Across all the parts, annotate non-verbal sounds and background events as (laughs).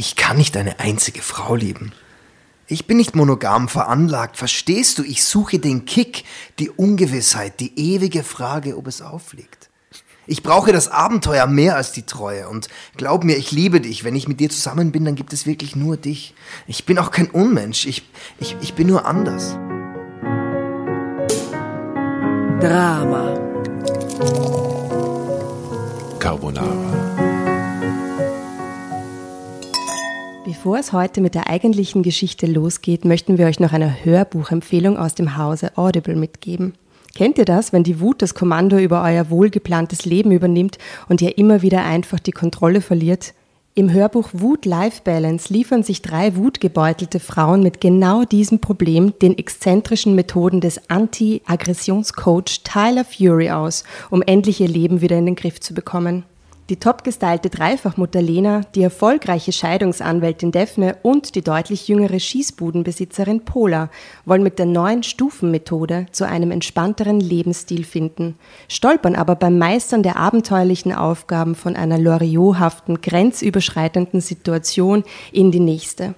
Ich kann nicht eine einzige Frau lieben. Ich bin nicht monogam veranlagt, verstehst du? Ich suche den Kick, die Ungewissheit, die ewige Frage, ob es aufliegt. Ich brauche das Abenteuer mehr als die Treue und glaub mir, ich liebe dich. Wenn ich mit dir zusammen bin, dann gibt es wirklich nur dich. Ich bin auch kein Unmensch, ich, ich, ich bin nur anders. Drama. Carbonara. Bevor es heute mit der eigentlichen Geschichte losgeht, möchten wir euch noch eine Hörbuchempfehlung aus dem Hause Audible mitgeben. Kennt ihr das, wenn die Wut das Kommando über euer wohlgeplantes Leben übernimmt und ihr immer wieder einfach die Kontrolle verliert? Im Hörbuch Wut Life Balance liefern sich drei wutgebeutelte Frauen mit genau diesem Problem den exzentrischen Methoden des Anti-Aggressionscoach Tyler Fury aus, um endlich ihr Leben wieder in den Griff zu bekommen. Die topgestylte Dreifachmutter Lena, die erfolgreiche Scheidungsanwältin Daphne und die deutlich jüngere Schießbudenbesitzerin Pola wollen mit der neuen Stufenmethode zu einem entspannteren Lebensstil finden, stolpern aber beim Meistern der abenteuerlichen Aufgaben von einer Loriothaften, grenzüberschreitenden Situation in die nächste.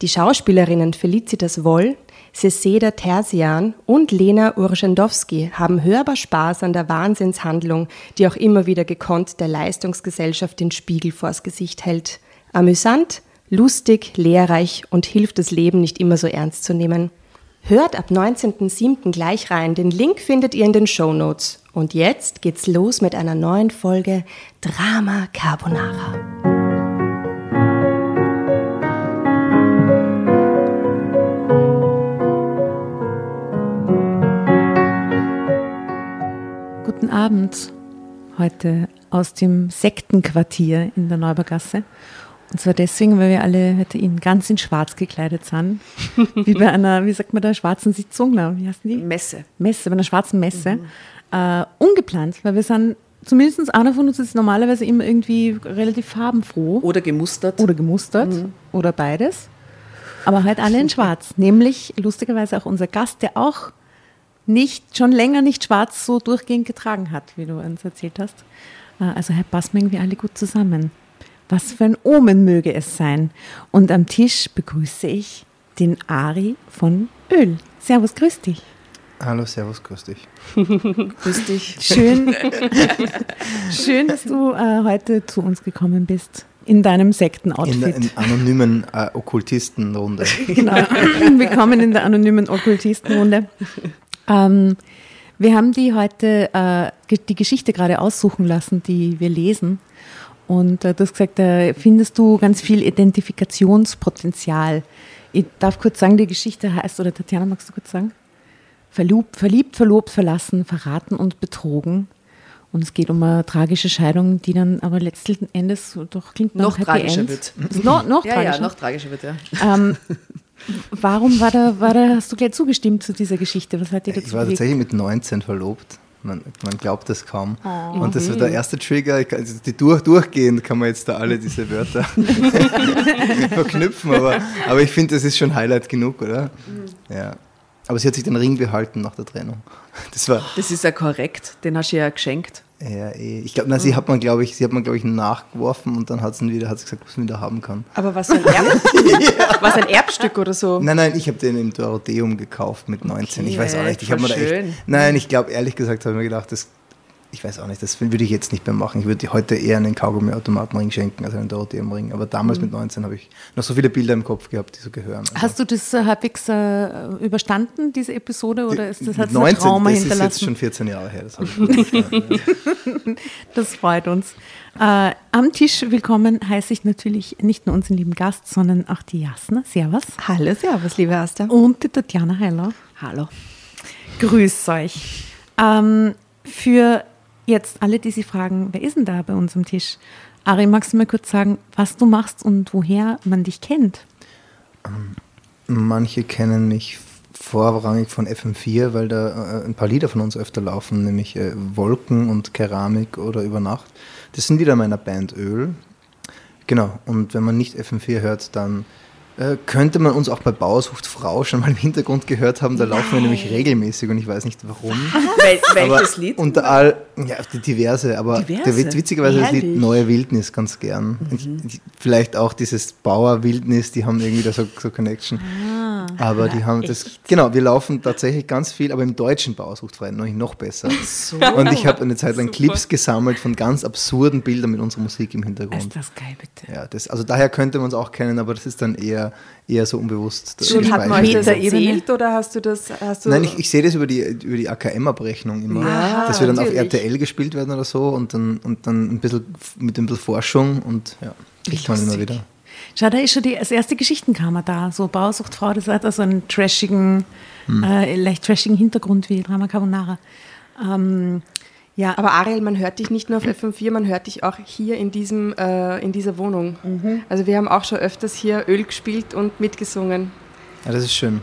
Die Schauspielerinnen Felicitas Woll, Seseda Terzian und Lena Urschendowski haben hörbar Spaß an der Wahnsinnshandlung, die auch immer wieder gekonnt der Leistungsgesellschaft den Spiegel vors Gesicht hält. Amüsant, lustig, lehrreich und hilft das Leben nicht immer so ernst zu nehmen. Hört ab 19.07. gleich rein. Den Link findet ihr in den Show Notes. Und jetzt geht's los mit einer neuen Folge Drama Carbonara. Guten Abend. Heute aus dem Sektenquartier in der Neubergasse. Und zwar deswegen, weil wir alle heute in ganz in schwarz gekleidet sind. (laughs) Wie bei einer, wie sagt man da, schwarzen Sitzung? Wie heißen die? Messe. Messe, bei einer schwarzen Messe. Mhm. Äh, ungeplant, weil wir sind, zumindest einer von uns ist normalerweise immer irgendwie relativ farbenfroh. Oder gemustert. Oder gemustert. Mhm. Oder beides. Aber halt alle in schwarz. Nämlich lustigerweise auch unser Gast, der auch nicht, schon länger nicht schwarz so durchgehend getragen hat, wie du uns erzählt hast. Äh, also Herr passen wir irgendwie alle gut zusammen. Was für ein Omen möge es sein. Und am Tisch begrüße ich den Ari von Öl. Servus, grüß dich. Hallo, servus, grüß dich. (laughs) grüß dich. Schön, (laughs) schön dass du äh, heute zu uns gekommen bist. In deinem Sektenoutfit. In der in anonymen äh, Okkultistenrunde. genau. (laughs) Willkommen in der anonymen Okkultistenrunde. Ähm, wir haben die heute äh, die Geschichte gerade aussuchen lassen, die wir lesen. Und äh, du hast gesagt, da findest du ganz viel Identifikationspotenzial. Ich darf kurz sagen, die Geschichte heißt, oder Tatjana, magst du kurz sagen? Verliebt, verliebt, verlobt, verlassen, verraten und betrogen. Und es geht um eine tragische Scheidung, die dann aber letzten Endes doch klingt noch tragischer End. wird. No, noch ja, tragischer. Ja, noch tragischer wird, ja. Ähm, (laughs) Warum war da, war da, hast du gleich zugestimmt zu dieser Geschichte? Was hat dir dazu Ich war bewegt? tatsächlich mit 19 verlobt. Man, man glaubt das kaum. Oh. Und das war der erste Trigger. Also die durch, durchgehend kann man jetzt da alle diese Wörter (laughs) verknüpfen, aber, aber ich finde, das ist schon Highlight genug, oder? Mhm. Ja. Aber sie hat sich den Ring behalten nach der Trennung. Das, war das ist ja korrekt, den hast du ja geschenkt. Ja, eh. Ich glaube, sie hat man, glaube ich, sie hat man, glaube ich, nachgeworfen und dann hat sie wieder, hat sie gesagt, was man wieder haben kann. Aber was ein, Erb ja. (laughs) (laughs) was ein Erbstück oder so? Nein, nein, ich habe den im Dorotheum gekauft mit 19. Okay, ich weiß auch nicht. Ich habe mir da echt. Nein, ich glaube, ehrlich gesagt, habe ich mir gedacht, das ich weiß auch nicht, das würde ich jetzt nicht mehr machen. Ich würde heute eher einen Kaugummi-Automatenring schenken als einen Dorotheum-Ring. Aber damals mhm. mit 19 habe ich noch so viele Bilder im Kopf gehabt, die so gehören. Also Hast du das äh, halbwegs äh, überstanden, diese Episode, oder ist das, hat 19, Trauma das hinterlassen? Das ist jetzt schon 14 Jahre her. Das, (laughs) das freut uns. Äh, am Tisch willkommen heiße ich natürlich nicht nur unseren lieben Gast, sondern auch die Jasna. Servus. Hallo, servus, liebe Asta. Und die Tatjana Heiler. Hallo. Grüß euch. Ähm, für jetzt alle, die sich fragen, wer ist denn da bei uns am Tisch? Ari, magst du mir kurz sagen, was du machst und woher man dich kennt? Ähm, manche kennen mich vorrangig von FM4, weil da äh, ein paar Lieder von uns öfter laufen, nämlich äh, Wolken und Keramik oder Über Nacht. Das sind Lieder meiner Band Öl. Genau, und wenn man nicht FM4 hört, dann äh, könnte man uns auch bei Bauer sucht Frau schon mal im Hintergrund gehört haben. Da laufen wir nämlich regelmäßig und ich weiß nicht warum. Wel welches Lied? Unter all, ja, die diverse, aber Diverse? Der, wit- witzigerweise das Lied Herrlich. Neue Wildnis ganz gern. Ich, ich, vielleicht auch dieses Bauer Wildnis, die haben irgendwie da so, so Connection. aber die haben das, genau, wir laufen tatsächlich ganz viel, aber im deutschen Bauer sucht Frau noch, noch besser. Und ich habe eine Zeit lang Clips gesammelt von ganz absurden Bildern mit unserer Musik im Hintergrund. Ist das geil, bitte. Ja, das, also daher könnte man es auch kennen, aber das ist dann eher, eher so unbewusst. Und hat man euch das erzählt oder hast du das? Hast du Nein, ich, ich sehe das über die, über die AKM-Abrechnung immer, Ja, dass wir dann natürlich. auf RTL gespielt werden oder so und dann, und dann ein bisschen mit ein bisschen Forschung und ja, kriegt man immer wieder. Schau, da ist schon die, das erste Geschichtenkammer da. So Bauersuchtfrau, das hat also einen trashigen, Hm. äh, leicht trashigen Hintergrund wie Drama Carbonara. Ähm, ja, Aber Ariel, man hört dich nicht nur auf FM4, man hört dich auch hier in, diesem, äh, in dieser Wohnung. Also wir haben auch schon öfters hier Öl gespielt und mitgesungen. Ja, das ist schön.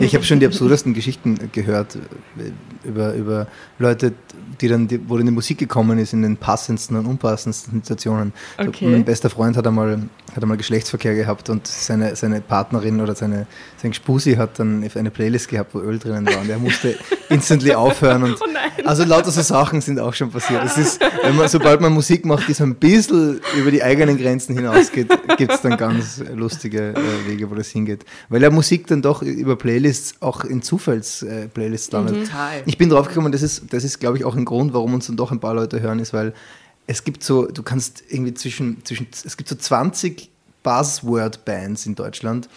Ich habe schon die absurdesten Geschichten gehört äh, über, über Leute, die dann, die, wo dann die Musik gekommen ist in den passendsten und unpassendsten Situationen. So, Okay. mein bester Freund hat einmal, hat einmal Geschlechtsverkehr gehabt und seine, seine Partnerin oder seine, sein Spusi hat dann eine Playlist gehabt, wo Öl drinnen war und er musste instantly aufhören. Und (laughs) Also lauter so Sachen sind auch schon passiert. Es ist, man, sobald man Musik macht, die so ein bisschen über die eigenen Grenzen hinausgeht, gibt es dann ganz lustige äh, Wege, wo das hingeht. Weil ja Musik dann doch über Playlists auch in Zufalls-Playlists landet. Total. Ich bin drauf gekommen, das ist, das ist glaube ich, auch ein Grund, warum uns dann doch ein paar Leute hören, ist, weil es gibt so, du kannst irgendwie zwischen, zwischen es gibt so 20 Buzzword-Bands in Deutschland.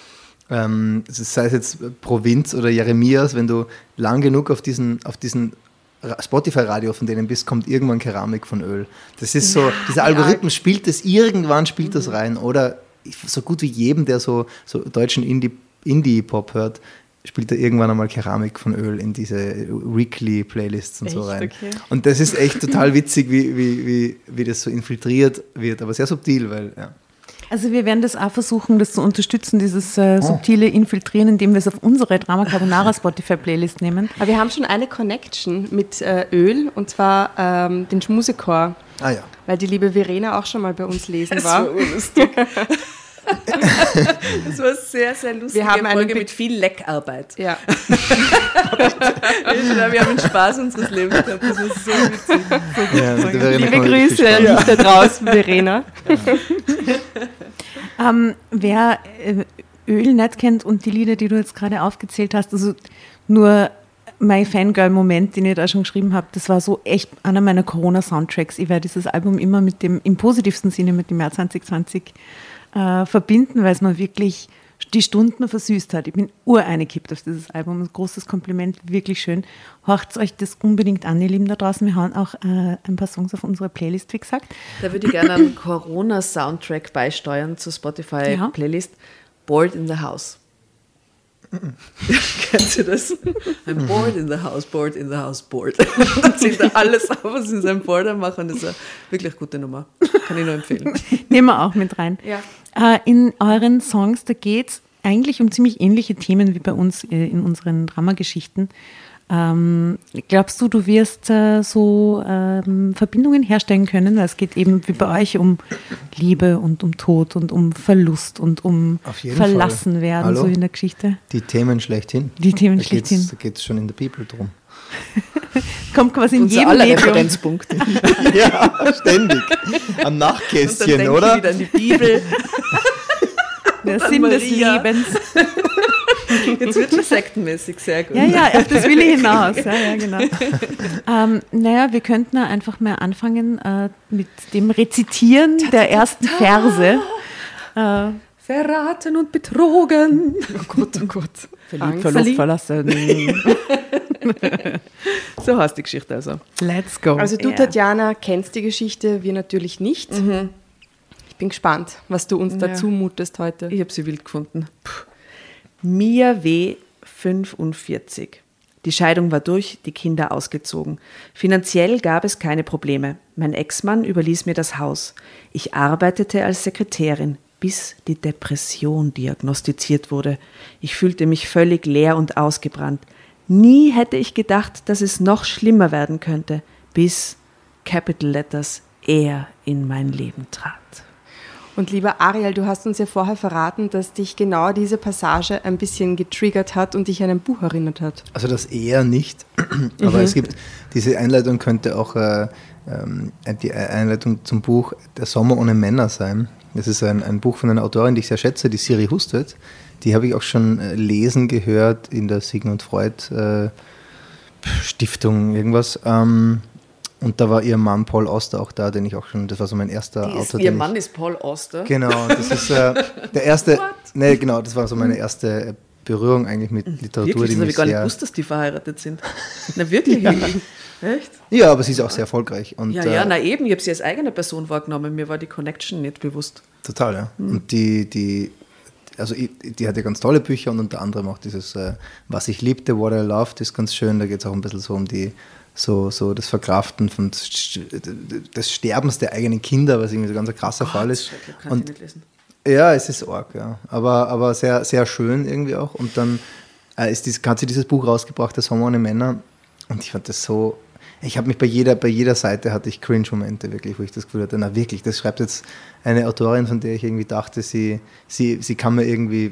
Ähm, es ist- sei es jetzt Provinz oder Jeremias, wenn du lang genug auf diesen, auf diesen Ra- Spotify-Radio von denen bist, kommt irgendwann Keramik von Öl. Das ist so, dieser Algorithmus spielt das, irgendwann spielt das rein. Oder so gut wie jedem, der so, so deutschen Indie- Indie-Pop hört, spielt er irgendwann einmal Keramik von Öl in diese Weekly-Playlists und so Echt? rein. Okay. Und das ist echt total witzig, wie, wie, wie, wie das so infiltriert wird, aber sehr subtil, weil, ja. also wir werden das auch versuchen, das zu unterstützen, dieses Oh. äh, subtile Infiltrieren, indem wir es auf unsere Drama Carbonara Spotify-Playlist nehmen. Aber wir haben schon eine Connection mit äh, Öl und zwar ähm, den Schmusechor, Ah ja. weil die liebe Verena auch schon mal bei uns lesen Das war. war. (laughs) (laughs) das war sehr, sehr lustig. Wir haben einen Folge mit viel Leckarbeit. Ja. (laughs) Wir haben den Spaß unseres Lebens gehabt. Das war so witzig. ja Liebe Grüße an dich da draußen, (laughs) Verena. Ähm, wer äh, Öl nicht kennt und die Lieder, die du jetzt gerade aufgezählt hast, also nur mein Fangirl-Moment, den ich da schon geschrieben habe, das war so echt einer meiner Corona-Soundtracks. Ich werde dieses Album immer mit dem, im positivsten Sinne mit dem Jahr 2020 äh, verbinden, weil es mir wirklich die Stunden versüßt hat. Ich bin ureingekippt auf dieses Album. Ein großes Kompliment, wirklich schön. Horcht euch das unbedingt an, ihr Lieben da draußen. Wir hauen auch äh, ein paar Songs auf unsere Playlist, wie gesagt. Da würde ich gerne einen (clears throat) Corona-Soundtrack beisteuern zur Spotify-Playlist. Bored in the House. (laughs) Kennst du das? I'm bored in the house, bored in the house, bored. Dann zählt er alles auf, was in seinem Border machen. Das ist eine wirklich gute Nummer. Kann ich nur empfehlen. Nehmen wir auch mit rein. Ja. Äh, in euren Songs, da geht es eigentlich um ziemlich ähnliche Themen wie bei uns äh, in unseren Dramageschichten. Ähm, glaubst du, du wirst äh, so ähm, Verbindungen herstellen können? Es geht eben wie bei euch um Liebe und um Tod und um Verlust und um verlassen Fall. werden, Hallo? so in der Geschichte. Die Themen schlechthin. Die Themen da schlechthin. Da geht es schon in der Bibel drum. (laughs) Kommt quasi in jedem aller Medium. Referenzpunkte. (laughs) ja, ständig. Am Und dann Nachtkästchen, denke ich oder? wieder an die Bibel. (laughs) Der Sinn des Maria. Lebens. (laughs) Jetzt wird schon sektenmäßig, sehr gut. Ja, ja, auf das will ich hinaus. Ja, ja, genau. ähm, naja, wir könnten ja einfach mal anfangen äh, mit dem Rezitieren der ersten Verse. Äh, Verraten und betrogen. Oh Gott, oh Gott. Verliebt, verlobt, verlassen. (laughs) so heißt die Geschichte also. let's go. Also du, Ja. Tatjana, kennst die Geschichte, wir natürlich nicht. Ich bin gespannt, was du uns Ja. dazu mutest heute. Ich habe sie wild gefunden. Puh. Mia W. 45. Die Scheidung war durch, die Kinder ausgezogen. Finanziell gab es keine Probleme. Mein Ex-Mann überließ mir das Haus. Ich arbeitete als Sekretärin, bis die Depression diagnostiziert wurde. Ich fühlte mich völlig leer und ausgebrannt. Nie hätte ich gedacht, dass es noch schlimmer werden könnte, bis Capital Letters er in mein Leben trat. Und lieber Ariel, du hast uns ja vorher verraten, dass dich genau diese Passage ein bisschen getriggert hat und dich an ein Buch erinnert hat. Also das eher nicht, (clears throat) aber es gibt, diese Einleitung könnte auch äh, ähm, die Einleitung zum Buch Der Sommer ohne Männer sein. Das ist ein, ein Buch von einer Autorin, die ich sehr schätze, die Siri Hustet. Die habe ich auch schon äh, lesen gehört in der Sigmund Freud äh, Stiftung, irgendwas. Ähm, und da war ihr Mann Paul Auster auch da, den ich auch schon, das war so mein erster Die ist, Autor. ihr Mann ich, ist Paul Auster. Genau, das ist äh, der erste, (laughs) nee, genau, das war so meine erste Berührung eigentlich mit Literatur, Wirklich, das habe ich gar nicht gewusst, dass die verheiratet sind. Na wirklich? (laughs) Echt? Ja, aber sie ist auch sehr erfolgreich. Und, Ja, ja, äh, na eben, ich habe sie als eigene Person wahrgenommen. Mir war die Connection nicht bewusst. Total, ja. Mhm. Und die, die, also ich- die hat ja ganz tolle Bücher und unter anderem auch dieses äh, Was ich liebte, What I Loved ist ganz schön. Da geht es auch ein bisschen so um die, so, so das Verkraften von des Sterbens der eigenen Kinder, was irgendwie so ganz ein krasser Fall ist. Kann ich Und nicht lesen. ja, es ist arg, ja. Aber, aber sehr, sehr schön irgendwie auch. Und dann äh, ist dies, hat sie dieses Buch rausgebracht, Sommer ohne Männer. Und ich fand das so. Ich habe mich bei jeder, bei jeder Seite hatte ich Cringe-Momente wirklich, wo ich das Gefühl hatte, na wirklich, das schreibt jetzt eine Autorin, von der ich irgendwie dachte, sie, sie, sie kann mir irgendwie,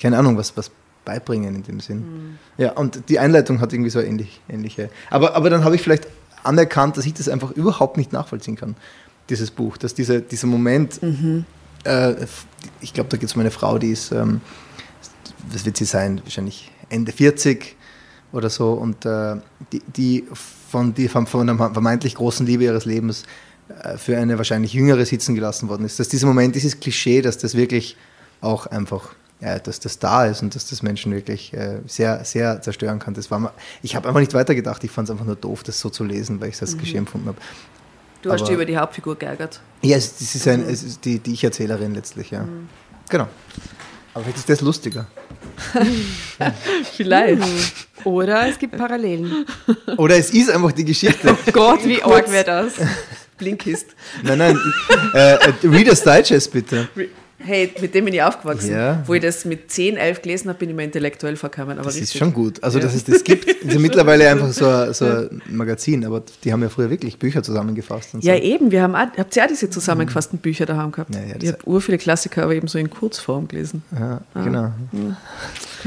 keine Ahnung, was, was beibringen in dem Sinn. Ja, und die Einleitung hat irgendwie so ähnlich, ähnliche. Aber, aber dann habe ich vielleicht anerkannt, dass ich das einfach überhaupt nicht nachvollziehen kann, dieses Buch, dass dieser, dieser Moment, äh, ich glaube, da geht es um eine Frau, die ist, ähm, was wird sie sein, wahrscheinlich Ende 40 oder so, und äh, die, die von, die von, von einer vermeintlich großen Liebe ihres Lebens äh, für eine wahrscheinlich jüngere sitzen gelassen worden ist. Dass dieser Moment, dieses Klischee, dass das wirklich auch einfach, ja, dass das da ist und dass das Menschen wirklich äh, sehr, sehr zerstören kann. Das war mal, ich habe einfach nicht weitergedacht, ich fand es einfach nur doof, das so zu lesen, weil ich es als Klischee empfunden habe. Du hast Aber- dich über die Hauptfigur geärgert. Ja, es, das ist, ein, es ist die, die Ich-Erzählerin letztlich, ja. Genau. Aber vielleicht ist das lustiger. (laughs) Vielleicht. Oder es gibt Parallelen. Oder es ist einfach die Geschichte. (laughs) Gott, wie arg wäre das? Blinkist. Nein, nein. Äh, äh, Reader's Digest bitte. Hey, mit dem bin ich aufgewachsen. Ja. Wo ich das mit 10, 11 gelesen habe, bin ich mir intellektuell verkommen. Aber Das ist richtig. schon gut. Also, dass es das gibt. (laughs) Es ist ja mittlerweile einfach so, ein- so ein Magazin, aber die haben ja früher wirklich Bücher zusammengefasst. Und so. Ja, eben. Wir haben auch, habt ihr auch diese zusammengefassten Bücher daheim gehabt? Ja, ja, das- ich habe ur viele Klassiker, aber eben so in Kurzform gelesen. Ja, genau.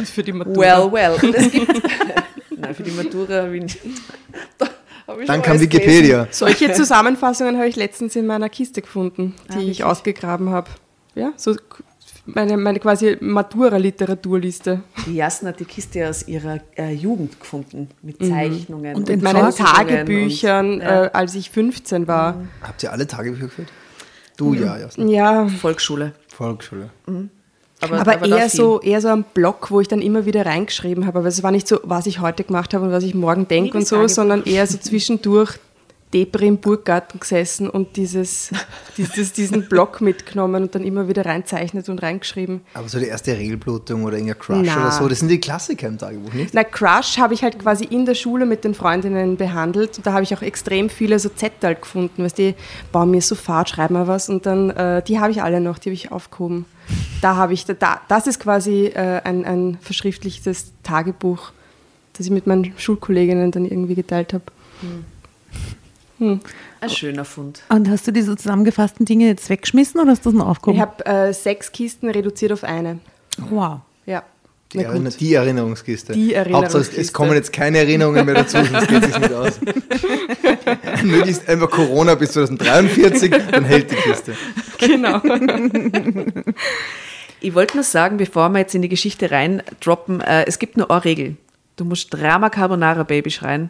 Für die Matura. Well, well. (laughs) Und es gibt. (laughs) Nein, für die Matura habe ich Dann kam Wikipedia. Solche Zusammenfassungen habe ich letztens in meiner Kiste gefunden, die Ah, ich ausgegraben habe. Ja, so meine, meine quasi Matura-Literaturliste. Die Jasna hat die Kiste aus ihrer äh, Jugend gefunden. Mit Zeichnungen. Und Mit in meinen Tagebüchern, und- ja. äh, als ich 15 war. Habt ihr alle Tagebücher geführt? Du ja, Jasna. Ja, Volksschule. Volksschule. Aber, aber, da eher so, eher so ein Blog, wo ich dann immer wieder reingeschrieben habe. Aber es war nicht so, was ich heute gemacht habe und was ich morgen denke und so, Tagebuch. sondern eher so zwischendurch Depri im Burggarten gesessen und dieses, (laughs) dieses, diesen Blog mitgenommen und dann immer wieder reinzeichnet und reingeschrieben. Aber so die erste Regelblutung oder irgendein Crush Na. oder so, das sind die Klassiker im Tagebuch, nicht? Na, Crush habe ich halt quasi in der Schule mit den Freundinnen behandelt. Und da habe ich auch extrem viele so Zettel gefunden, weißt die bauen mir so fad, schreiben wir was. Und dann, äh, die habe ich alle noch, die habe ich aufgehoben. Da habe ich, da, das ist quasi äh, ein, ein verschriftlichtes Tagebuch, das ich mit meinen Schulkolleginnen dann irgendwie geteilt habe. Ein schöner Fund. Und hast du diese zusammengefassten Dinge jetzt weggeschmissen oder hast du das noch Ich aufgehoben? habe äh, sechs Kisten reduziert auf eine. Wow. Ja. Die, Na Erinner die Erinnerungskiste. Die Hauptsache, Erinnerungskiste. es kommen jetzt keine Erinnerungen mehr dazu, sonst geht es nicht aus. (laughs) Möglichst einfach Corona bis 2043, dann hält die Kiste. Genau. Ich wollte nur sagen, bevor wir jetzt in die Geschichte reindroppen, äh, es gibt nur eine Regel. Du musst Drama Carbonara Baby schreien,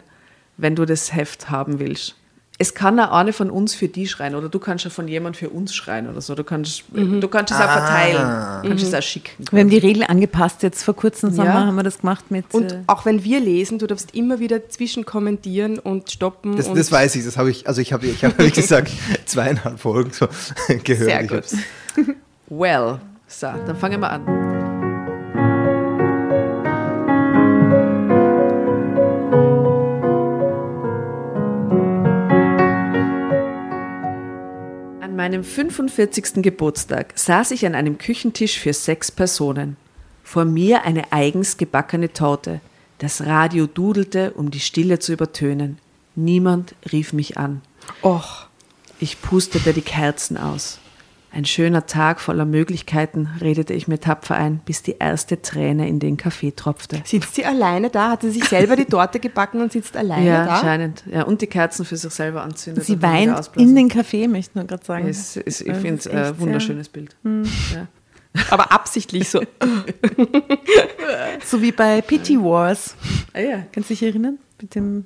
wenn du das Heft haben willst. Es kann auch eine von uns für die schreien oder du kannst ja von jemand für uns schreien oder so. Du kannst, du kannst es auch verteilen. Du kannst es auch schicken. Wir haben die Regel angepasst. Jetzt vor kurzem Sommer Ja. haben wir das gemacht mit. Und äh, auch wenn wir lesen, du darfst immer wieder zwischenkommentieren und stoppen. Das, und das weiß ich, das habe ich, also ich habe, ich habe, wie gesagt, (laughs) zweieinhalb Folgen so gehört. Sehr Ich gut. Well, so, dann fangen wir an. Meinem 45. Geburtstag saß ich an einem Küchentisch für sechs Personen. Vor mir eine eigens gebackene Torte. Das Radio dudelte, um die Stille zu übertönen. Niemand rief mich an. Och, Ich pustete die Kerzen aus. Ein schöner Tag voller Möglichkeiten, redete ich mir tapfer ein, bis die erste Träne in den Kaffee tropfte. Sitzt sie alleine da? Hat sie sich selber die Torte gebacken und sitzt alleine Ja, da? anscheinend. Ja, und die Kerzen für sich selber anzündet. Sie weint in den Kaffee, möchte ich nur gerade sagen. Es ist, ich Das finde es ein wunderschönes Bild. Ja. Aber absichtlich so. (laughs) So wie bei Pity Wars. Ah, ja. Kannst du dich erinnern? Mit dem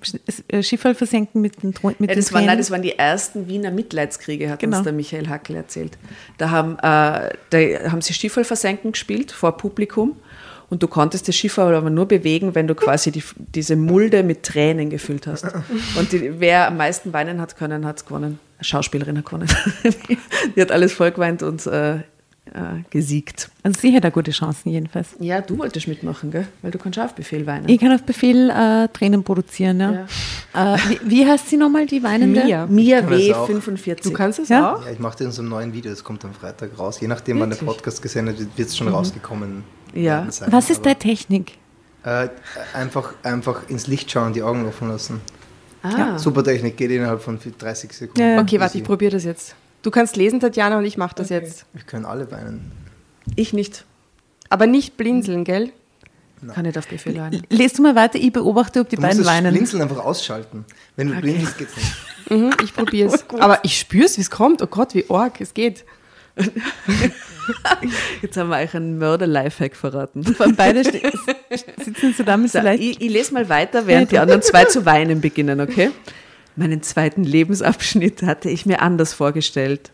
äh, Schifferl versenken mit den, Thron- mit Ja, das, waren, nein, das waren die ersten Wiener Mitleidskriege, hat Genau. uns der Michael Hackel erzählt. Da haben, äh, da haben sie Schifferl versenken gespielt vor Publikum und du konntest das Schifferl aber nur bewegen, wenn du quasi die, diese Mulde mit Tränen gefüllt hast. Und die, wer am meisten weinen hat können, hat gewonnen. Schauspielerin hat gewonnen. die, (laughs) die hat alles voll geweint und äh, äh, gesiegt. Also sie hätte da gute Chancen jedenfalls. Ja, du wolltest mitmachen, gell? Weil du kannst auf Befehl weinen. Ich kann auf Befehl äh, Tränen produzieren, ja. Äh, wie, wie heißt sie nochmal, die weinende? Mia. Mia kann das W. auch. 45. Du kannst es Ja? auch? Ja, ich mache das in so einem neuen Video, das kommt am Freitag raus. Je nachdem, wann der Podcast gesendet wird, wird es schon rausgekommen Ja. sein. Was ist deine Technik? Äh, einfach, einfach ins Licht schauen, die Augen offen lassen. Ah. Super Technik, geht innerhalb von 30 Sekunden. Ja, ja. Okay, warte, ich probiere das jetzt. Du kannst lesen, Tatjana, und ich mache das jetzt. Wir können alle weinen. Ich nicht. Aber nicht blinzeln, gell? Kann nicht auf Befehl weinen. Lest du mal weiter, ich beobachte, ob die Du musst beiden das weinen. Blinzeln einfach ausschalten. Wenn du blinzelst, geht's nicht. (laughs) Mhm, ich probiere es. (laughs) Aber ich spüre es, wie es kommt. Oh Gott, wie arg, es geht. (laughs) Jetzt haben wir euch einen Mörder-Lifehack verraten. Von beide sitzen so damit So, vielleicht. ich, ich lese mal weiter, während die anderen zwei zu weinen beginnen, okay? Meinen zweiten Lebensabschnitt hatte ich mir anders vorgestellt.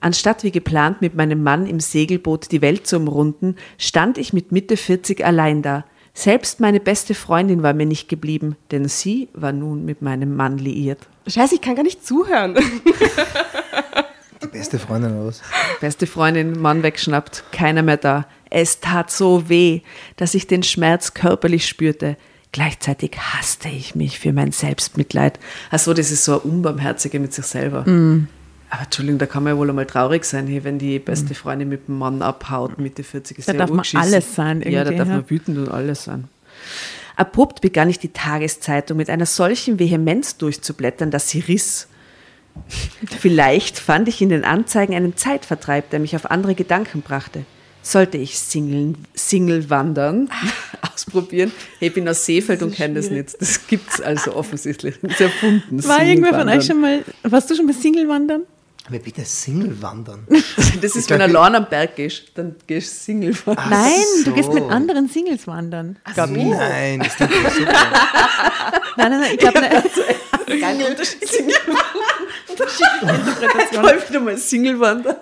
Anstatt wie geplant mit meinem Mann im Segelboot die Welt zu umrunden, stand ich mit Mitte 40 allein da. Selbst meine beste Freundin war mir nicht geblieben, denn sie war nun mit meinem Mann liiert. Scheiße, ich kann gar nicht zuhören. Die beste Freundin aus. Beste Freundin, Mann wegschnappt, keiner mehr da. Es tat so weh, dass ich den Schmerz körperlich spürte. Gleichzeitig hasste ich mich für mein Selbstmitleid. Also das ist so ein Unbarmherzige mit sich selber. Aber Entschuldigung, da kann man ja wohl einmal traurig sein, hey, wenn die beste Freundin mit dem Mann abhaut, Mitte 40 ist Da ja darf man alles sein Ja, da darf ja. man wütend und alles sein. Abrupt begann ich die Tageszeitung mit einer solchen Vehemenz durchzublättern, dass sie riss. (laughs) Vielleicht fand ich in den Anzeigen einen Zeitvertreib, der mich auf andere Gedanken brachte. Sollte ich Single, Single wandern, (laughs) ausprobieren? Hey, ich bin aus Seefeld und kenne das nicht. Das gibt es also offensichtlich. Das ist erfunden. War irgendwer von euch schon mal, warst du schon mal Single wandern? Aber bitte Single wandern. (laughs) Das ist, wenn du allein am Berg gehst, dann gehst du Single wandern. Ach Nein, du so. gehst mit anderen Singles wandern. Glaub ich. Nein, das doch super. Nein, nein, nein, ich glaube, (laughs) Kein Unterschied. (laughs) Interpretation. Läuft wieder mal Single wandern.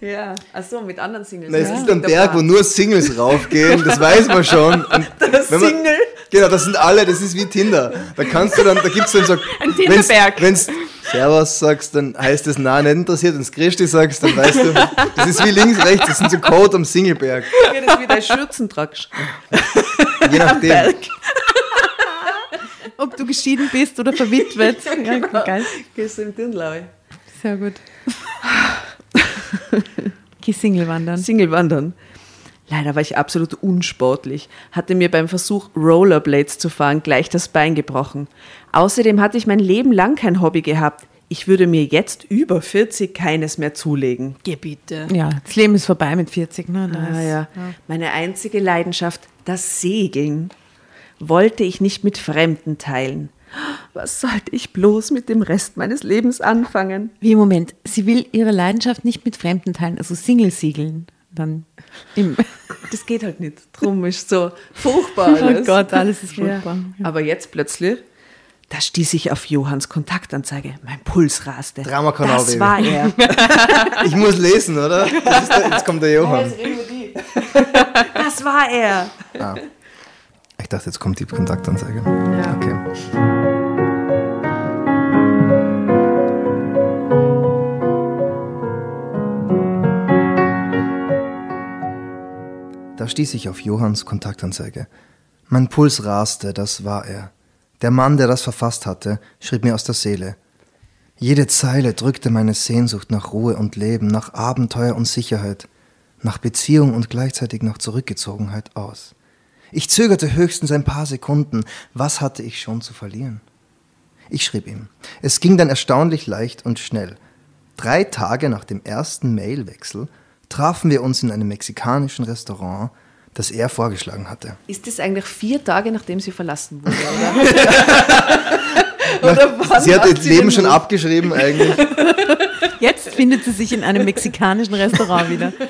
Ja, achso, mit anderen Singles. Na, es ja. ist ein Der Berg, wo nur Singles raufgehen, das weiß man schon. (laughs) Und Der wenn man- Single. Genau, das sind alle, das ist wie Tinder. Da kannst du dann, da gibt's dann so, (laughs) Ein Tinderberg. Wenn du Servus sagst, dann heißt es na nicht interessiert, wenn du Christi sagst, dann weißt du, das ist wie links, rechts, das sind so Code am Singleberg. Ja, das ist wie dein Schürzen tragst. Je nachdem. Ob du geschieden bist oder verwitwet. (laughs) Ja, geil. Gehst du im Dirndl Sehr gut. (laughs) Geh Single wandern. Single wandern. Leider war ich absolut unsportlich, hatte mir beim Versuch, Rollerblades zu fahren, gleich das Bein gebrochen. Außerdem hatte ich mein Leben lang kein Hobby gehabt. Ich würde mir jetzt über 40 keines mehr zulegen. Geh bitte. Ja, das Leben ist vorbei mit 40. Ne? Da Ah, ist- ja. Meine einzige Leidenschaft, das Segeln, wollte ich nicht mit Fremden teilen. Was sollte ich bloß mit dem Rest meines Lebens anfangen? Wie, Moment, sie will ihre Leidenschaft nicht mit Fremden teilen, also Single segeln. Dann im (laughs) Das geht halt nicht. Drum ist so furchtbar (laughs) Oh alles. Gott, alles ist furchtbar. Ja. Aber jetzt plötzlich, da stieß ich auf Johanns Kontaktanzeige. Mein Puls raste. Dramakanal, Das Baby. war er. (laughs) Ich muss lesen, oder? Das ist der, jetzt kommt der Johann. Das war er. Ah. Ich dachte, jetzt kommt die Kontaktanzeige. Ja. Okay. Da stieß ich auf Johanns Kontaktanzeige. Mein Puls raste, das war er. Der Mann, der das verfasst hatte, schrieb mir aus der Seele. Jede Zeile drückte meine Sehnsucht nach Ruhe und Leben, nach Abenteuer und Sicherheit, nach Beziehung und gleichzeitig nach Zurückgezogenheit aus. Ich zögerte höchstens ein paar Sekunden. Was hatte ich schon zu verlieren? Ich schrieb ihm. Es ging dann erstaunlich leicht und schnell. Drei Tage nach dem ersten Mailwechsel trafen wir uns in einem mexikanischen Restaurant, das er vorgeschlagen hatte. Ist das eigentlich vier Tage, nachdem sie verlassen wurde, (laughs) oder? Oder sie hat ihr Leben schon abgeschrieben eigentlich. Jetzt findet sie sich in einem mexikanischen Restaurant wieder. (laughs)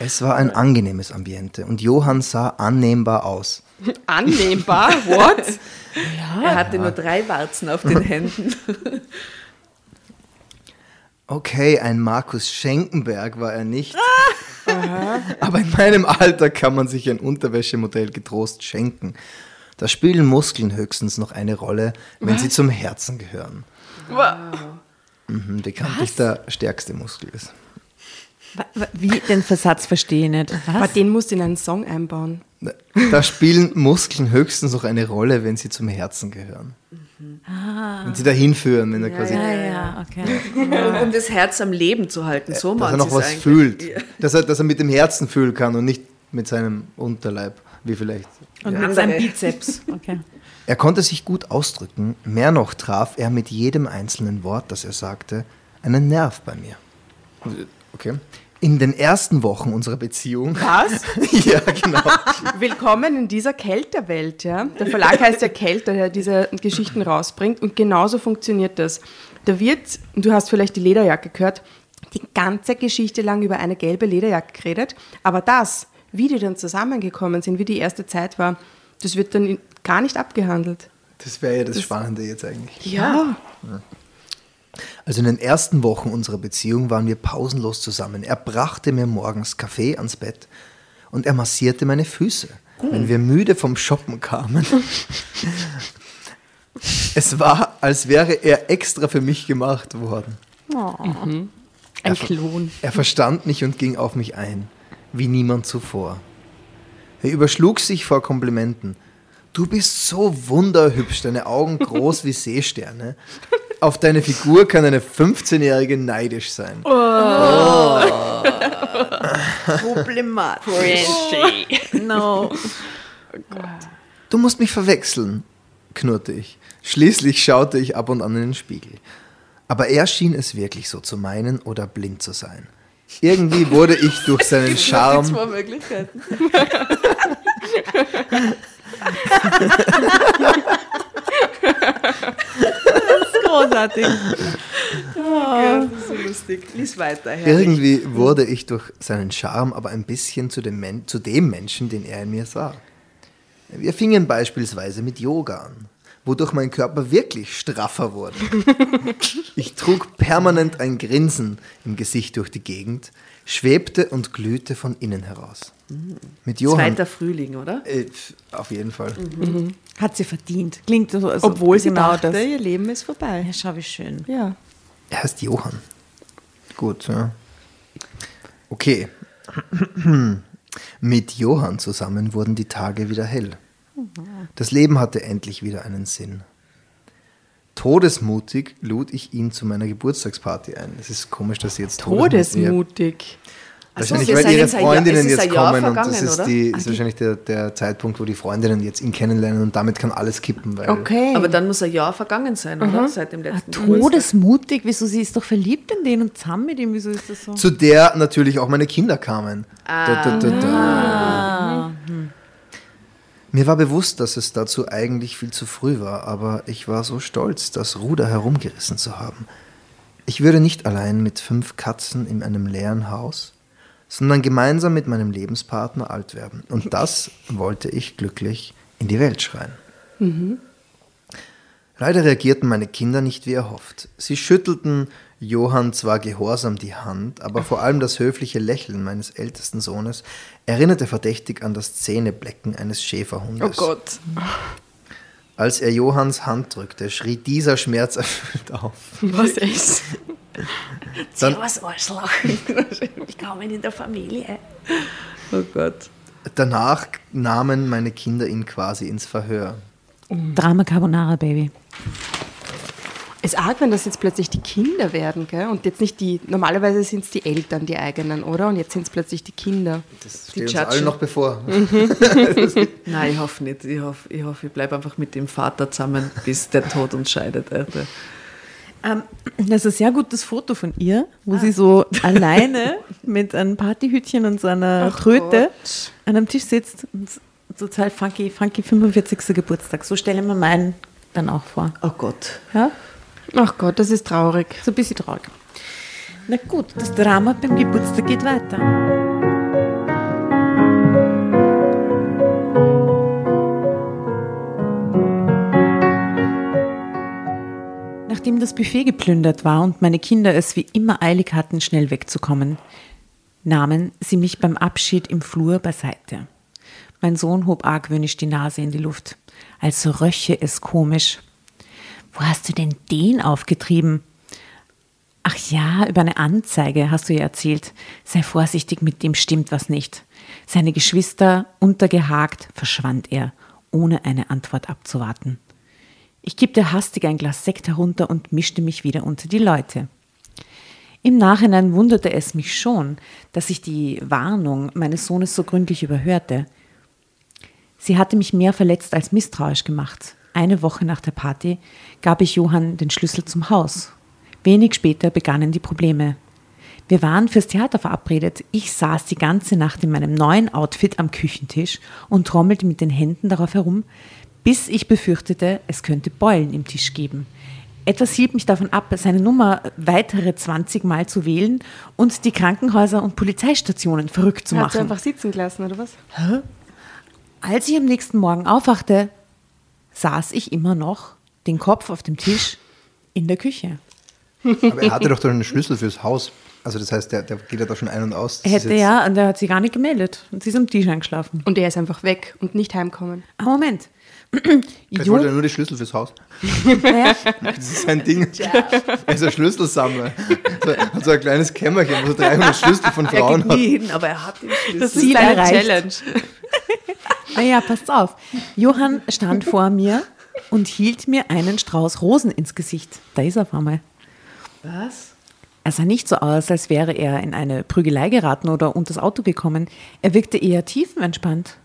Es war ein angenehmes Ambiente und Johann sah annehmbar aus. (laughs) Annehmbar? What? er hatte nur drei Warzen auf den Händen. (laughs) Okay, ein Markus Schenkenberg war er nicht. (laughs) Aber in meinem Alter kann man sich ein Unterwäschemodell getrost schenken. Da spielen Muskeln höchstens noch eine Rolle, wenn sie zum Herzen gehören. Mhm, bekanntlich der stärkste Muskel ist. Wie den Versatz verstehe ich nicht. Aber Was? den musst du in einen Song einbauen. Da spielen Muskeln höchstens noch eine Rolle, wenn sie zum Herzen gehören. Wenn sie dahin führen, wenn er quasi, Ja, ja, okay. Um, um das Herz am Leben zu halten. So dass macht er noch was eigentlich. fühlt. Ja. Dass er, dass er mit dem Herzen fühlen kann und nicht mit seinem Unterleib, wie vielleicht. Und Ja. mit seinem. Bizeps. Okay. Er konnte sich gut ausdrücken, mehr noch traf er mit jedem einzelnen Wort, das er sagte, einen Nerv bei mir. Okay. In den ersten Wochen unserer Beziehung. Was? (laughs) ja, genau. Willkommen in dieser Kälterwelt, ja. Der Verlag heißt ja Kälter, der diese Geschichten rausbringt und genauso funktioniert das. Da wird, du hast vielleicht die Lederjacke gehört, die ganze Geschichte lang über eine gelbe Lederjacke geredet, aber das, wie die dann zusammengekommen sind, wie die erste Zeit war, das wird dann gar nicht abgehandelt. Das wäre ja das Spannende jetzt eigentlich. Ja. Also in den ersten Wochen unserer Beziehung waren wir pausenlos zusammen. Er brachte mir morgens Kaffee ans Bett und er massierte meine Füße, wenn wir müde vom Shoppen kamen. (laughs) es war, als wäre er extra für mich gemacht worden. Ein Klon. Er verstand mich und ging auf mich ein, wie niemand zuvor. Er überschlug sich vor Komplimenten. Du bist so wunderhübsch, deine Augen groß wie Seesterne. Auf deine Figur kann eine 15-Jährige neidisch sein. Problematisch. No. Du musst mich verwechseln, knurrte ich. Schließlich schaute ich ab und an in den Spiegel. Aber er schien es wirklich so zu meinen oder blind zu sein. Irgendwie wurde ich durch (laughs) seinen Die Charme zwei Möglichkeiten. (laughs) Großartig. (laughs) Ja, das ist so lustig. Lies weiter, Herr. Irgendwie wurde ich durch seinen Charme aber ein bisschen zu dem, Men zu dem Menschen, den er in mir sah. Wir fingen beispielsweise mit Yoga an, wodurch mein Körper wirklich straffer wurde. (laughs) Ich trug permanent ein Grinsen im Gesicht durch die Gegend, schwebte und glühte von innen heraus. Mit Johann. Zweiter Frühling, oder? Äh, auf jeden Fall. Hat sie verdient. Klingt so. Also Obwohl sie genau dachte, das. ihr Leben ist vorbei. Ja, schau, wie schön. Ja. Er heißt Johann. Gut, ja. Okay. (clears throat) Mit Johann zusammen wurden die Tage wieder hell. Das Leben hatte endlich wieder einen Sinn. Todesmutig lud ich ihn zu meiner Geburtstagsparty ein. Es ist komisch, dass sie jetzt Todesmutig. Ach so, Wahrscheinlich, weil ihre Freundinnen jetzt kommen und das vergangen, ist, die, ist wahrscheinlich der, der Zeitpunkt, wo die Freundinnen jetzt ihn kennenlernen und damit kann alles kippen. Weil Okay. Aber dann muss ein Jahr vergangen sein, oder? Seit dem letzten Geburtstag. Todesmutig. Wieso? Sie ist doch verliebt in den und zusammen mit ihm. Wieso ist das so? Zu der natürlich auch meine Kinder kamen. Da, da, da, da. Ah. Mir war bewusst, dass es dazu eigentlich viel zu früh war, aber ich war so stolz, das Ruder herumgerissen zu haben. Ich würde nicht allein mit fünf Katzen in einem leeren Haus, sondern gemeinsam mit meinem Lebenspartner alt werden. Und das wollte ich glücklich in die Welt schreien. Leider reagierten meine Kinder nicht wie erhofft. Sie schüttelten Johann zwar gehorsam die Hand, aber vor allem das höfliche Lächeln meines ältesten Sohnes erinnerte verdächtig an das Zähneblecken eines oh Schäferhundes. Gott. Als er Johanns Hand drückte, schrie dieser schmerzerfüllt auf. Was echt? (laughs) Dann, Was Arschloch. (laughs) Willkommen in der Familie. Oh Gott. danach nahmen meine Kinder ihn quasi ins Verhör. Drama Carbonara, Baby. Es ist arg, wenn das jetzt plötzlich die Kinder werden, gell? Und jetzt nicht die, normalerweise sind es die Eltern, die eigenen, oder? Und jetzt sind es plötzlich die Kinder. Das Die steht uns allen noch bevor. (laughs) Nein, ich hoffe nicht. Ich hoffe, ich, hoffe, ich bleibe einfach mit dem Vater zusammen, bis der Tod uns scheidet. Alter. Ähm, das ist ein sehr gutes Foto von ihr, wo sie so alleine mit einem Partyhütchen und so einer Tröte an einem Tisch sitzt und total funky, funky 45. Geburtstag. So stelle ich mir meinen dann auch vor. Oh Gott. Ja? Ach Gott, das ist traurig. So ein bisschen traurig. Na gut, das Drama beim Geburtstag geht weiter. Nachdem das Buffet geplündert war und meine Kinder es wie immer eilig hatten, schnell wegzukommen, nahmen sie mich beim Abschied im Flur beiseite. Mein Sohn hob argwöhnisch die Nase in die Luft, als röche es komisch. Wo hast du denn den aufgetrieben? Ach ja, über eine Anzeige hast du ja erzählt. Sei vorsichtig, mit dem stimmt was nicht. Seine Geschwister untergehakt verschwand er, ohne eine Antwort abzuwarten. Ich kippte hastig ein Glas Sekt herunter und mischte mich wieder unter die Leute. Im Nachhinein wunderte es mich schon, dass ich die Warnung meines Sohnes so gründlich überhörte. Sie hatte mich mehr verletzt als misstrauisch gemacht. Eine Woche nach der Party gab ich Johann den Schlüssel zum Haus. Wenig später begannen die Probleme. Wir waren fürs Theater verabredet. Ich saß die ganze Nacht in meinem neuen Outfit am Küchentisch und trommelte mit den Händen darauf herum, bis ich befürchtete, es könnte Beulen im Tisch geben. Etwas hielt mich davon ab, seine Nummer weitere 20 Mal zu wählen und die Krankenhäuser und Polizeistationen verrückt zu Hat sie machen. einfach sitzen gelassen, oder was? Als ich am nächsten Morgen aufwachte, saß ich immer noch, den Kopf auf dem Tisch, in der Küche. Aber er hatte doch dann einen Schlüssel fürs Haus. Also das heißt, der, der geht ja da schon ein und aus. Das Er hätte ja, und er hat sich gar nicht gemeldet. Und sie ist am Tisch eingeschlafen. Und er ist einfach weg und nicht heimkommen. Ah, Moment. Vielleicht Jo, wollte er nur die Schlüssel fürs Haus. naja, Das ist sein Ding. Er ist ein Schlüsselsammler. So, hat so ein kleines Kämmerchen, wo so 300 Schlüssel von Er Frauen geht hat. nie hin, aber er hat den Schlüssel. Das ist eine erreicht. Challenge. (laughs) naja, passt auf. Johann stand vor mir und hielt mir einen Strauß Rosen ins Gesicht. Da ist er auf einmal. Was? Er sah nicht so aus, als wäre er in eine Prügelei geraten oder unter das Auto gekommen. Er wirkte eher tiefenentspannt.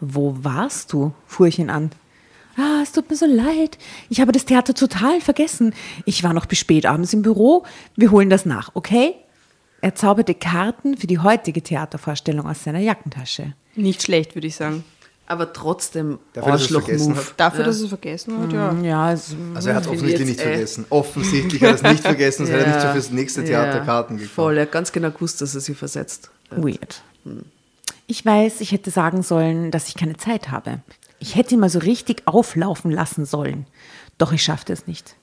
Wo warst du? fuhr ich ihn an. Ah, es tut mir so leid. Ich habe das Theater total vergessen. Ich war noch bis spät abends im Büro. Wir holen das nach, okay? Er zauberte Karten für die heutige Theatervorstellung aus seiner Jackentasche. Nicht schlecht, würde ich sagen. Aber trotzdem Dafür, dass er es vergessen Arschloch-Move. hat. Dafür, dass er es vergessen hat, ja. Ja, es, Also er hat offensichtlich nicht äh, vergessen. Offensichtlich (laughs) hat er es nicht vergessen, sonst hätte er nicht so Ja. fürs nächste Theater Ja, Karten gekauft. Voll, er hat ganz genau gewusst, dass er sie versetzt. weird. Ich weiß, ich hätte sagen sollen, dass ich keine Zeit habe. Ich hätte ihn mal so richtig auflaufen lassen sollen. Doch ich schaffte es nicht.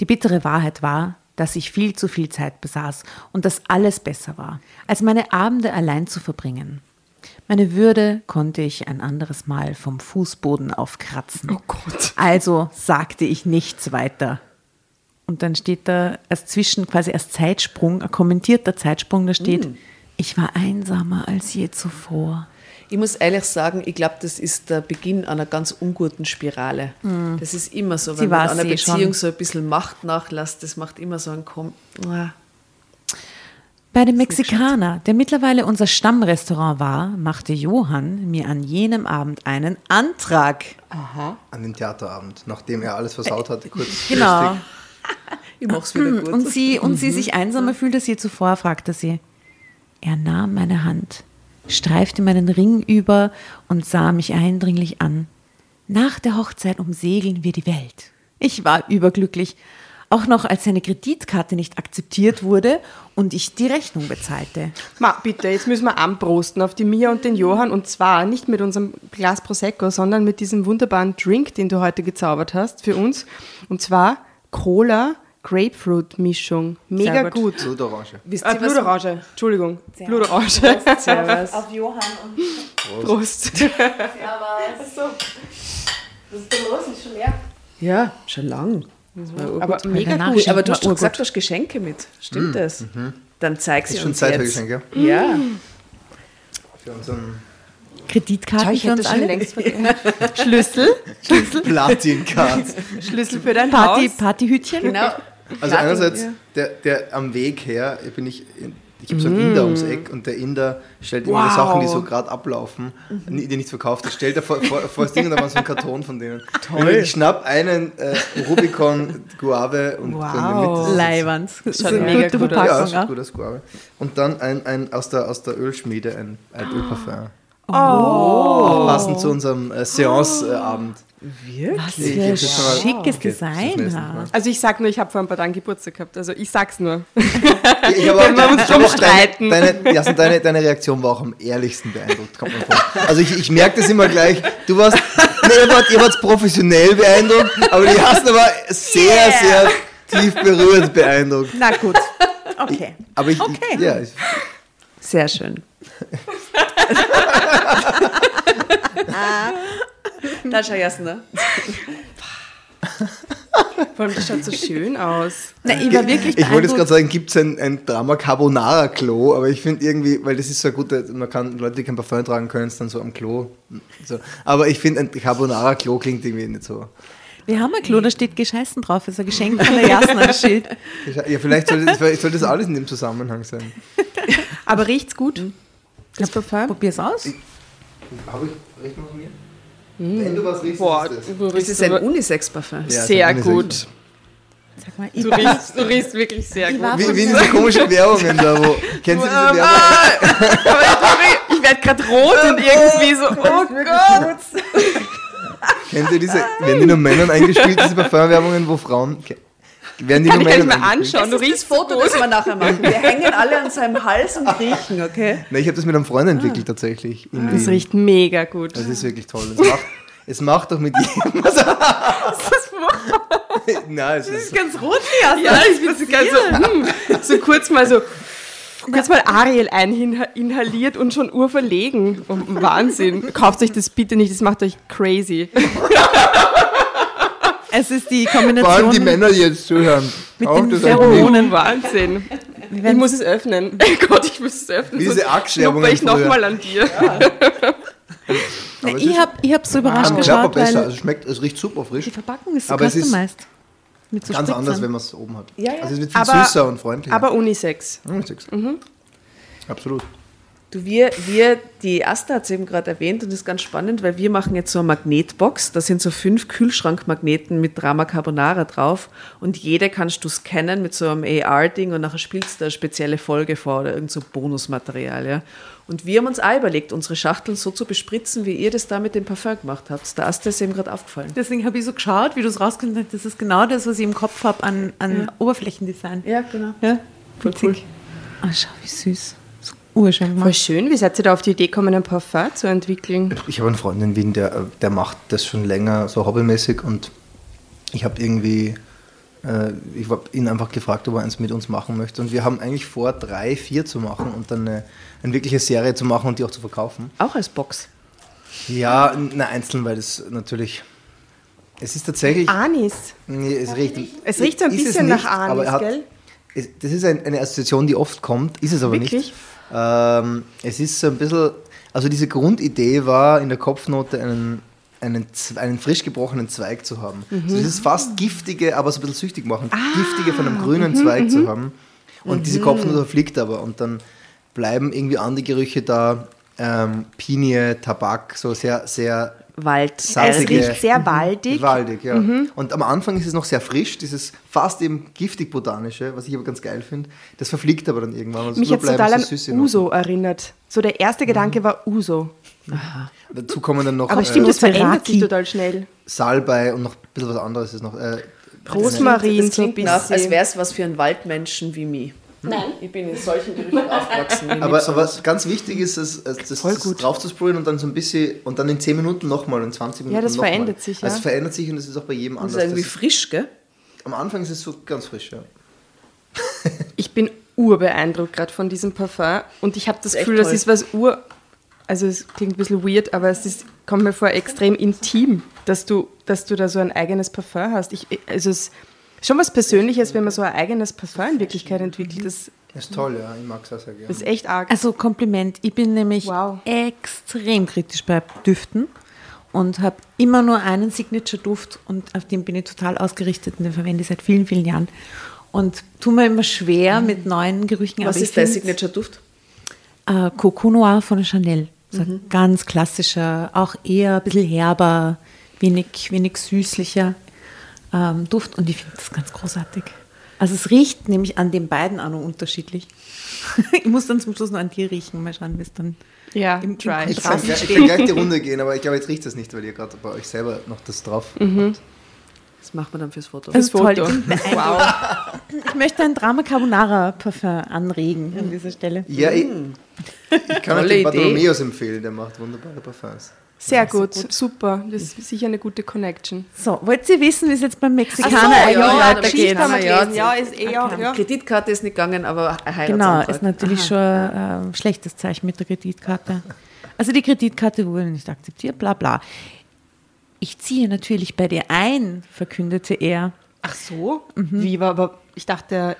Die bittere Wahrheit war, dass ich viel zu viel Zeit besaß und dass alles besser war, als meine Abende allein zu verbringen. Meine Würde konnte ich ein anderes Mal vom Fußboden aufkratzen. Oh Gott. Also sagte ich nichts weiter. Und dann steht da als Zwischen, quasi als Zeitsprung, ein kommentierter Zeitsprung, da steht, Mm. ich war einsamer als je zuvor. Ich muss ehrlich sagen, ich glaube, das ist der Beginn einer ganz unguten Spirale. Das ist immer so, Sie wenn man war's an einer eh Beziehung schon. so ein bisschen Macht nachlässt, das macht immer so einen Kom Ah, Bei dem Mexikaner, der mittlerweile unser Stammrestaurant war, machte Johann mir an jenem Abend einen Antrag. An den Theaterabend, nachdem er alles versaut hatte, kurz. Genau. (laughs) Ich mach's wieder gut. Und sie, und sie sich einsamer fühlte als je zuvor, fragte sie. Er nahm meine Hand, streifte meinen Ring über und sah mich eindringlich an. Nach der Hochzeit umsegeln wir die Welt. Ich war überglücklich, auch noch als seine Kreditkarte nicht akzeptiert wurde und ich die Rechnung bezahlte. Ma, bitte, jetzt müssen wir anprosten auf die Mia und den Johann und zwar nicht mit unserem Glas Prosecco, sondern mit diesem wunderbaren Drink, den du heute gezaubert hast für uns. Und zwar Cola Grapefruit Mischung. Mega Sehr gut. gut. Blutorange. Wisst Ah, ihr, was- Blutorange, Entschuldigung. Blutorange. Servus. (laughs) Auf Johann und Prost. Ja, schon lang. Aber mega schenkt Aber du hast doch gesagt, du hast Geschenke mit. Stimmt das? Dann zeig sie Ist schon uns Zeit für. Geschenke. Ja. Für unseren Kreditkarten ich uns schon alle. längst vergessen. (laughs) (laughs) Schlüssel. (laughs) Platin-Card. Schlüssel für dein Party, Haus. Partyhütchen. Genau. Also Klar, einerseits, ja. der, der am Weg her bin ich in, Ich habe so einen Inder ums Eck und der Inder stellt immer die Wow. Sachen, die so gerade ablaufen, die nicht verkauft, das stellt er vor, vor, vor das Ding und da war so ein Karton von denen. Toll. Ich schnapp einen äh, Rubicon Guave und Wow. Mitte sitzt- Leiwand. Das ist Schaut eine mega gute gut aus. Ja, Verpackung. Ja, gut aus, Guave. Und dann ein, ein aus, der, aus der Ölschmiede ein, ein Ölparfum. Oh. Auch passend zu unserem äh, Seance-Abend. Was Ich für ein schickes Okay, das Design. Mal. Also ich sag nur, ich habe vor ein paar Tagen Geburtstag gehabt. Also ich sag's nur. (laughs) Ich habe Wenn wir uns ich drum deine, streiten. deine, ja, also deine, deine Reaktion war auch am ehrlichsten beeindruckt. Kommt vor. Also ich, ich merke das immer gleich. Du warst, nee, ihr wart, ihr wart professionell beeindruckt, aber die Hassen war sehr, sehr tief berührt beeindruckt. Na gut. Okay. Aber ich, Okay. ich ja, ich, Sehr schön. (laughs) (laughs) da schau ich ne? (laughs) Vor allem, das schaut so schön aus. Na, ich war wirklich ich wollte jetzt gerade sagen, gibt es ein, ein Drama Carbonara Klo, aber ich finde irgendwie, weil das ist so eine gute, man kann Leute, die kein Parfum tragen können, es dann so am Klo. So. Aber ich finde, ein Carbonara Klo klingt irgendwie nicht so. Wir haben ein Klo, da steht Gescheißen drauf. Ist ein Geschenk von der Jasna, das Schild. Ja, vielleicht soll, das- soll das alles in dem Zusammenhang sein. Aber riecht's gut? Das Parfum? Probier's aus. Habe ich recht noch mir? Wenn du was riechst, Boah, ist das. du Das riechst, ist ein Unisex-Parfum. Ja, sehr eine gut. Sag mal, ich Du riechst, du riechst wirklich sehr Ich gut. Wie, wie diese komischen Werbungen da, wo. (laughs) Kennst du diese Werbung? (laughs) Aber ich, ich werde gerade rot und irgendwie so, oh Gott. Kennt ihr diese. Werden die nur Männern eingespielt, diese Parfumwerbungen, wo Frauen. Werden die Kann ich Männern mal anschauen. Du Das riechst Foto, das wir nachher machen. Wir (laughs) hängen alle an seinem Hals und riechen, okay? Nein, ich habe das mit einem Freund entwickelt tatsächlich. in Das riecht mega gut. Das ist wirklich toll. Es macht, es macht doch mit jedem (laughs) was. (laughs) Nein, es ist. ganz rot, Ja, ich bin so ganz so, hm, so kurz mal so, kurz mal Ariel eininhaliert und schon urverlegen. Oh, Wahnsinn. Kauft euch das bitte nicht, das macht euch crazy. Es ist die Vor allem Kombination. die Männer, die jetzt zuhören. Mit Auch den das Pheromonen. Oh, Wahnsinn. Ich muss es öffnen. (laughs) Gott, ich muss es öffnen. Wie diese schnupper ich nochmal an dir. Na, (laughs) Aber es ich habe ich hab so überrascht Körper geschaut, besser. weil Also schmeckt, es riecht super frisch. die Verpackung ist so Aber es ist customized. Mit so Ganz Spritzern. anders, wenn man es oben hat. Ja, ja. Also es wird viel Aber- süßer und freundlicher. Aber Unisex. Ja, ich sag's. Absolut. Du, wir, wir, die Asta hat es eben gerade erwähnt und das ist ganz spannend, weil wir machen jetzt so eine Magnetbox. Da sind so fünf Kühlschrankmagneten mit Drama Carbonara drauf und jede kannst du scannen mit so einem AR-Ding und nachher spielst du eine spezielle Folge vor oder irgend so Bonusmaterial. Ja. Und wir haben uns auch überlegt, unsere Schachteln so zu bespritzen, wie ihr das da mit dem Parfum gemacht habt. Der Asta ist eben gerade aufgefallen. Deswegen habe ich so geschaut, wie du es rausgefunden hast. Das ist genau das, was ich im Kopf habe an, an Oberflächendesign. Ja, genau. Ja, voll cool. Ah, schau, wie süß. Urschön Voll schön. Wie seid ihr da auf die Idee gekommen, ein Parfum zu entwickeln? Ich habe einen Freund in Wien, der, der macht das schon länger so hobbymäßig und ich habe irgendwie, äh, ich habe ihn einfach gefragt, ob er eins mit uns machen möchte und wir haben eigentlich vor, drei, vier zu machen und dann eine, eine wirkliche Serie zu machen und die auch zu verkaufen. Auch als Box. Ja, na, einzeln, weil das natürlich, es ist tatsächlich, Anis. nee, es riecht, Es riecht so ein bisschen nach nicht, aber Anis, hat- gell? Es, das ist ein, eine Assoziation, die oft kommt, ist es aber Wirklich? nicht. Ähm, es ist so ein bisschen, also diese Grundidee war in der Kopfnote einen, einen, einen frisch gebrochenen Zweig zu haben. Mhm. So dieses fast giftige, aber so ein bisschen süchtig machen. Ah. Giftige von einem grünen Mhm, Zweig zu haben. Und diese Kopfnote fliegt aber und dann bleiben irgendwie andere Gerüche da. Ähm, Pinie, Tabak, so sehr, sehr Wald. Es riecht sehr waldig. Waldig, ja. Mhm. Und am Anfang ist es noch sehr frisch, dieses fast eben giftig-botanische, was ich aber ganz geil finde. Das verfliegt aber dann irgendwann. und Mich so hat total so an süße Noten. Uso erinnert. So der erste Gedanke war Uso. Dazu kommen dann noch Aber äh, stimmt, das verändert sich total schnell. Salbei und noch ein bisschen was anderes ist noch. Äh, Rosmarin, Das so ein klingt nach, als bisschen. wäre es was für einen Waldmenschen wie mich. Nein. Ich bin in solchen Gerüchen (laughs) aufgewachsen. Aber, sowas. ganz wichtig ist es, es das, Voll das gut. drauf zu sprühen und dann so ein bisschen und dann in 10 Minuten nochmal und 20 Minuten Ja, das nochmal. verändert sich, ja. Also es verändert sich und es ist auch bei jedem Das ist anders. irgendwie Das frisch, gell? am Anfang ist es so ganz frisch, ja. (laughs) Ich bin urbeeindruckt gerade von diesem Parfum und ich habe das Ist echt Gefühl, das ist was ur... Also es klingt ein bisschen weird, aber es ist, kommt mir vor extrem intim, dass du, dass du da so ein eigenes Parfum hast. Ich, also es ist schon was Persönliches, wenn man so ein eigenes Parfum in Wirklichkeit entwickelt. Das Ist toll, ja. Ich mag es auch sehr gerne. ist echt arg. Also Kompliment. Ich bin nämlich Wow. extrem kritisch bei Düften und habe immer nur einen Signature-Duft und auf den bin ich total ausgerichtet und den verwende ich seit vielen, vielen Jahren. Und tun mir immer schwer mit neuen Gerüchen. Was ist dein Signature-Duft? Äh, Coco Noir von Chanel. So ein ganz klassischer, auch eher ein bisschen herber, wenig, wenig süßlicher ähm, Duft. Und ich finde das ganz großartig. Also es riecht nämlich an den beiden auch noch unterschiedlich. (laughs) ich muss dann zum Schluss noch an dir riechen. Mal schauen, wie es dann Ja, im, im try. Ich Kontrast kann, gleich- ich kann gleich die Runde gehen, aber ich glaube, jetzt riecht das nicht, weil ihr gerade bei euch selber noch das drauf habt. Das macht man dann fürs Foto. Das ist toll. Foto. Ich, (laughs) ich möchte ein Drama Carbonara Parfum anregen an dieser Stelle. Ja, ich, ich kann euch den. Bartholomeus empfehlen, der macht wunderbare Parfums. Sehr gut, super. Das ist sicher eine gute Connection. So, wollt ihr wissen, wie es jetzt beim Mexikaner so, eigentlich ja, ja, weitergeht? Ja, gelesen. ja, ist eher, ja. Kreditkarte ist nicht gegangen, aber ein Genau, Heiratsantrag. ist natürlich schon ein äh, schlechtes Zeichen mit der Kreditkarte. Also die Kreditkarte wurde nicht akzeptiert, bla bla. Ich ziehe natürlich bei dir ein, verkündete er. Ach so? Wie war aber, ich dachte,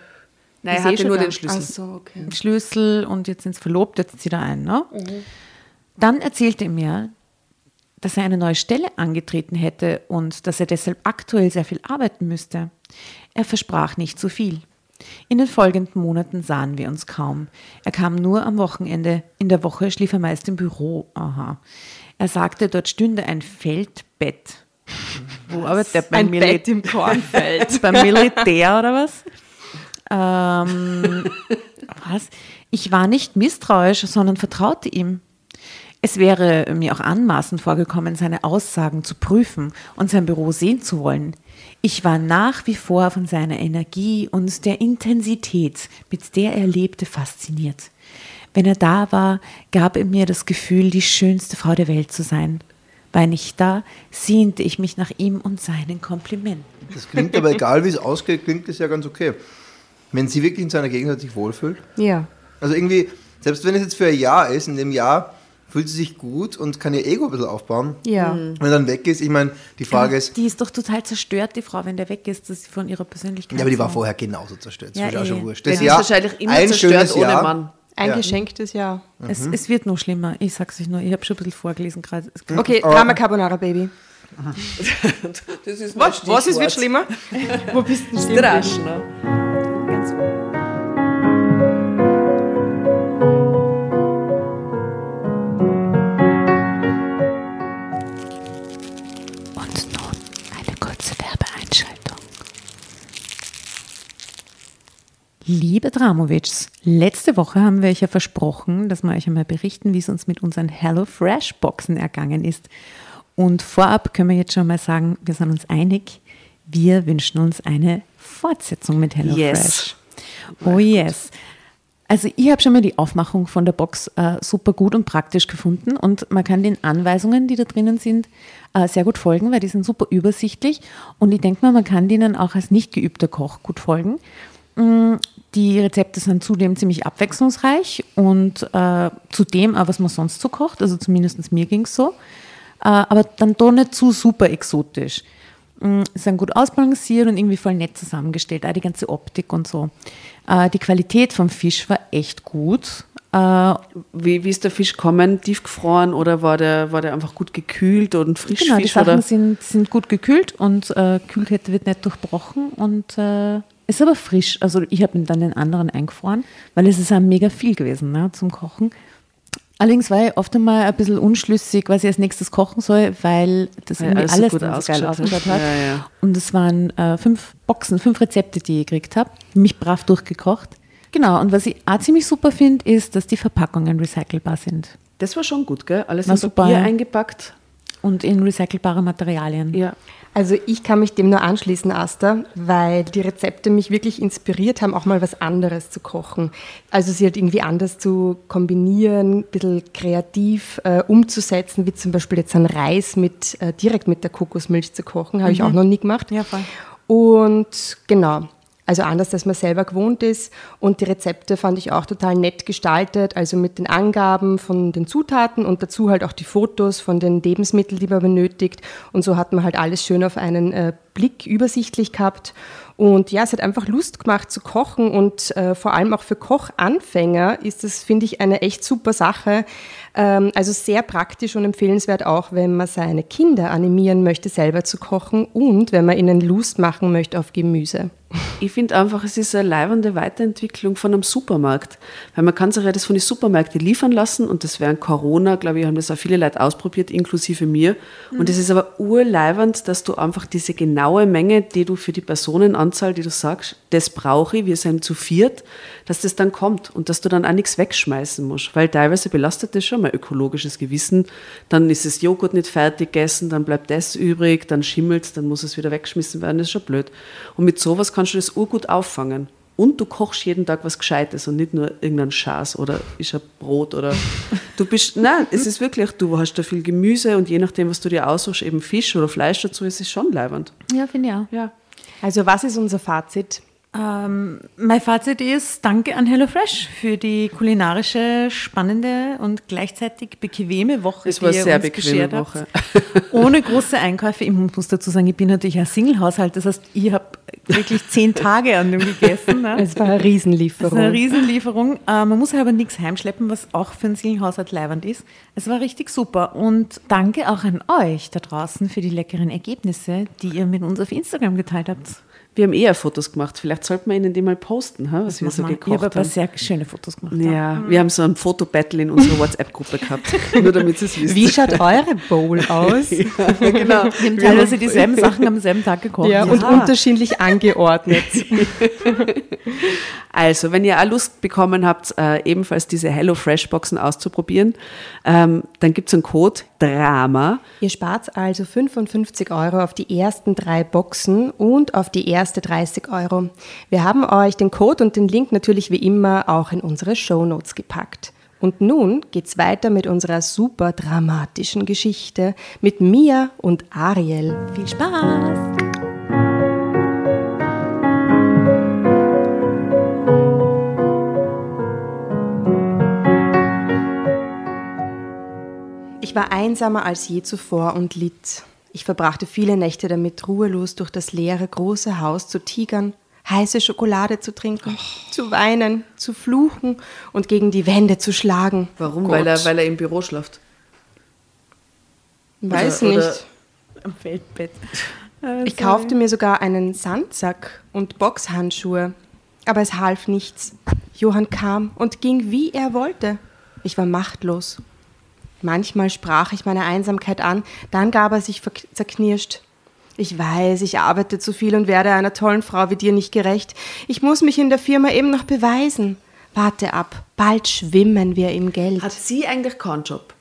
Nein, er eh hatte schon nur den Schlüssel. Ach so, okay. den Schlüssel und jetzt sind sie verlobt, jetzt zieht er ein. Ne? Dann erzählte er mir, dass er eine neue Stelle angetreten hätte und dass er deshalb aktuell sehr viel arbeiten müsste. Er versprach nicht so viel. In den folgenden Monaten sahen wir uns kaum. Er kam nur am Wochenende. In der Woche schlief er meist im Büro. Aha. Er sagte, dort stünde ein Feldbett. Wo arbeitet er? Beim Ein Mili- Bett im Kornfeld. (laughs) beim Militär oder was? Ähm, was? Ich war nicht misstrauisch, sondern vertraute ihm. Es wäre mir auch anmaßend vorgekommen, seine Aussagen zu prüfen und sein Büro sehen zu wollen. Ich war nach wie vor von seiner Energie und der Intensität, mit der er lebte, fasziniert. Wenn er da war, gab er mir das Gefühl, die schönste Frau der Welt zu sein. War er nicht da, sehnte ich mich nach ihm und seinen Komplimenten. Das klingt aber, egal wie es ausgeht, klingt das ja ganz okay. Wenn sie wirklich in seiner Gegenwart sich wohlfühlt. Ja. Also irgendwie, selbst wenn es jetzt für ein Jahr ist, in dem Jahr fühlt sie sich gut und kann ihr Ego ein bisschen aufbauen. Ja. Wenn er dann weg ist, ich meine, die Frage ist, Die ist doch total zerstört, die Frau, wenn der weg ist, dass sie von ihrer Persönlichkeit. ja, aber die war vorher genauso zerstört. Das Ja, ist auch eh. schon wurscht. Der Das ist Jahr, wahrscheinlich immer ein zerstört schönes ohne Jahr. Mann. Ein Ja. geschenktes Jahr. Es, es wird noch schlimmer. Ich sag's euch nur. Ich habe schon ein bisschen vorgelesen gerade. Es- Okay, Drama Carbonara Baby. (laughs) Das ist Was, was ist wird schlimmer? (laughs) Wo bist du denn Strasch, Liebe Dramovics, letzte Woche haben wir euch ja versprochen, dass wir euch einmal berichten, wie es uns mit unseren HelloFresh-Boxen ergangen ist. Und vorab können wir jetzt schon mal sagen, wir sind uns einig, wir wünschen uns eine Fortsetzung mit HelloFresh. Yes. Oh yes. Also ich habe schon mal die Aufmachung von der Box äh, super gut und praktisch gefunden und man kann den Anweisungen, die da drinnen sind, äh, sehr gut folgen, weil die sind super übersichtlich und ich denke mal, man kann denen auch als nicht geübter Koch gut folgen. Die Rezepte sind zudem ziemlich abwechslungsreich und äh, zudem auch, was man sonst so kocht, also zumindest mir ging es so, äh, aber dann doch nicht zu super exotisch. Mm, sind gut ausbalanciert und irgendwie voll nett zusammengestellt, auch die ganze Optik und so. Äh, die Qualität vom Fisch war echt gut. Äh, Wie, wie ist der Fisch gekommen? Tiefgefroren oder war der, war der einfach gut gekühlt und Frischfisch? genau, die Sachen oder? sind, sind gut gekühlt und äh, Kühlkette wird nicht durchbrochen und äh, ist aber frisch. Also ich habe dann den anderen eingefroren, weil es ist ja mega viel gewesen ne, zum Kochen. Allerdings war ich oft einmal ein bisschen unschlüssig, was ich als nächstes kochen soll, weil das Weil irgendwie alles so alles, geil ausgeschaut hat. Ja, ja. Und es waren äh, fünf Boxen, fünf Rezepte, die ich gekriegt habe, mich brav durchgekocht. Genau, und was ich auch ziemlich super finde, ist, dass die Verpackungen recycelbar sind Das war schon gut, gell? Alles War in super, Papier ja. eingepackt. und in recycelbare Materialien. Ja. Also ich kann mich dem nur anschließen, Asta, weil die Rezepte mich wirklich inspiriert haben, auch mal was anderes zu kochen. Also sie halt irgendwie anders zu kombinieren, ein bisschen kreativ äh, umzusetzen, wie zum Beispiel jetzt einen Reis mit, äh, direkt mit der Kokosmilch zu kochen, habe ich auch noch nie gemacht. Ja, voll. Und genau, also anders, als man selber gewohnt ist. Und die Rezepte fand ich auch total nett gestaltet, also mit den Angaben von den Zutaten und dazu halt auch die Fotos von den Lebensmitteln, die man benötigt. Und so hat man halt alles schön auf einen äh, Blick übersichtlich gehabt. Und ja, es hat einfach Lust gemacht zu kochen und äh, vor allem auch für Kochanfänger ist das, finde ich, eine echt super Sache. Ähm, also sehr praktisch und empfehlenswert auch, wenn man seine Kinder animieren möchte, selber zu kochen und wenn man ihnen Lust machen möchte auf Gemüse. Ich finde einfach, es ist eine leibende Weiterentwicklung von einem Supermarkt. Weil man kann sich ja das von den Supermärkten liefern lassen und das während Corona, glaube ich, haben das auch viele Leute ausprobiert, inklusive mir. Und es ist aber urleibend, dass du einfach diese genaue Menge, die du für die Personenanzahl, die du sagst, das brauche ich, wir sind zu viert, dass das dann kommt und dass du dann auch nichts wegschmeißen musst. Weil teilweise belastet das schon mal ökologisches Gewissen. Dann ist das Joghurt nicht fertig gegessen, dann bleibt das übrig, dann schimmelt dann muss es wieder weggeschmissen werden, das ist schon blöd. Und mit sowas kannst du das urgut auffangen. Und du kochst jeden Tag was Gescheites und nicht nur irgendein Schaß oder ist ein Brot oder (laughs) du bist, nein, es ist wirklich, du hast da viel Gemüse und je nachdem, was du dir aussuchst, eben Fisch oder Fleisch dazu, ist es schon leibend. Ja, finde ich auch. Ja. Also was ist unser Fazit? Ähm, mein Fazit ist, danke an HelloFresh für die kulinarische, spannende und gleichzeitig bequeme Woche, Es war die ihr sehr uns bequeme Woche. (laughs) Ohne große Einkäufe. Ich muss dazu sagen, ich bin natürlich ein Single-Haushalt. Das heißt, ich habe wirklich zehn Tage an dem gegessen. Ne? Es war eine Das ist Riesenlieferung. eine Riesenlieferung. Äh, man muss aber nichts heimschleppen, was auch für einen Single-Haushalt leibend ist. Es war richtig super. Und danke auch an euch da draußen für die leckeren Ergebnisse, die ihr mit uns auf Instagram geteilt habt. Wir haben eher Fotos gemacht. Vielleicht sollten wir ihnen die mal posten, ha, was wir so Machen wir. Ich gekocht habe aber haben. sehr schöne Fotos gemacht. Ja, wir haben so ein Fotobattle in unserer WhatsApp-Gruppe gehabt. (laughs) Nur damit Sie es wissen. Wie schaut eure Bowl (laughs) aus? genau. Wir haben teilweise dieselben Sachen am selben Tag gekocht. Ja, und unterschiedlich angeordnet. (laughs) Also, wenn ihr auch Lust bekommen habt, äh, ebenfalls diese HelloFresh-Boxen auszuprobieren, ähm, dann gibt es einen Code DRAMA. Ihr spart also 55 Euro auf die ersten drei Boxen und auf die erste 30 Euro. Wir haben euch den Code und den Link natürlich wie immer auch in unsere Shownotes gepackt. Und nun geht's weiter mit unserer super dramatischen Geschichte mit Mia und Ariel. Viel Spaß! Ich war einsamer als je zuvor und litt. Ich verbrachte viele Nächte damit, ruhelos durch das leere große Haus zu tigern, heiße Schokolade zu trinken, zu weinen, zu fluchen und gegen die Wände zu schlagen. Warum? Gott. Weil er, weil er im Büro schlaft. Weiß oder- oder- nicht. Am Feldbett. (laughs) Ich kaufte mir sogar einen Sandsack und Boxhandschuhe. Aber es half nichts. Johann kam und ging, wie er wollte. Ich war machtlos. Manchmal sprach ich meine Einsamkeit an, dann gab er sich zerknirscht. Ich weiß, ich arbeite zu viel und werde einer tollen Frau wie dir nicht gerecht. Ich muss mich in der Firma eben noch beweisen. Warte ab, bald schwimmen wir im Geld. Hat sie eigentlich keinen Job?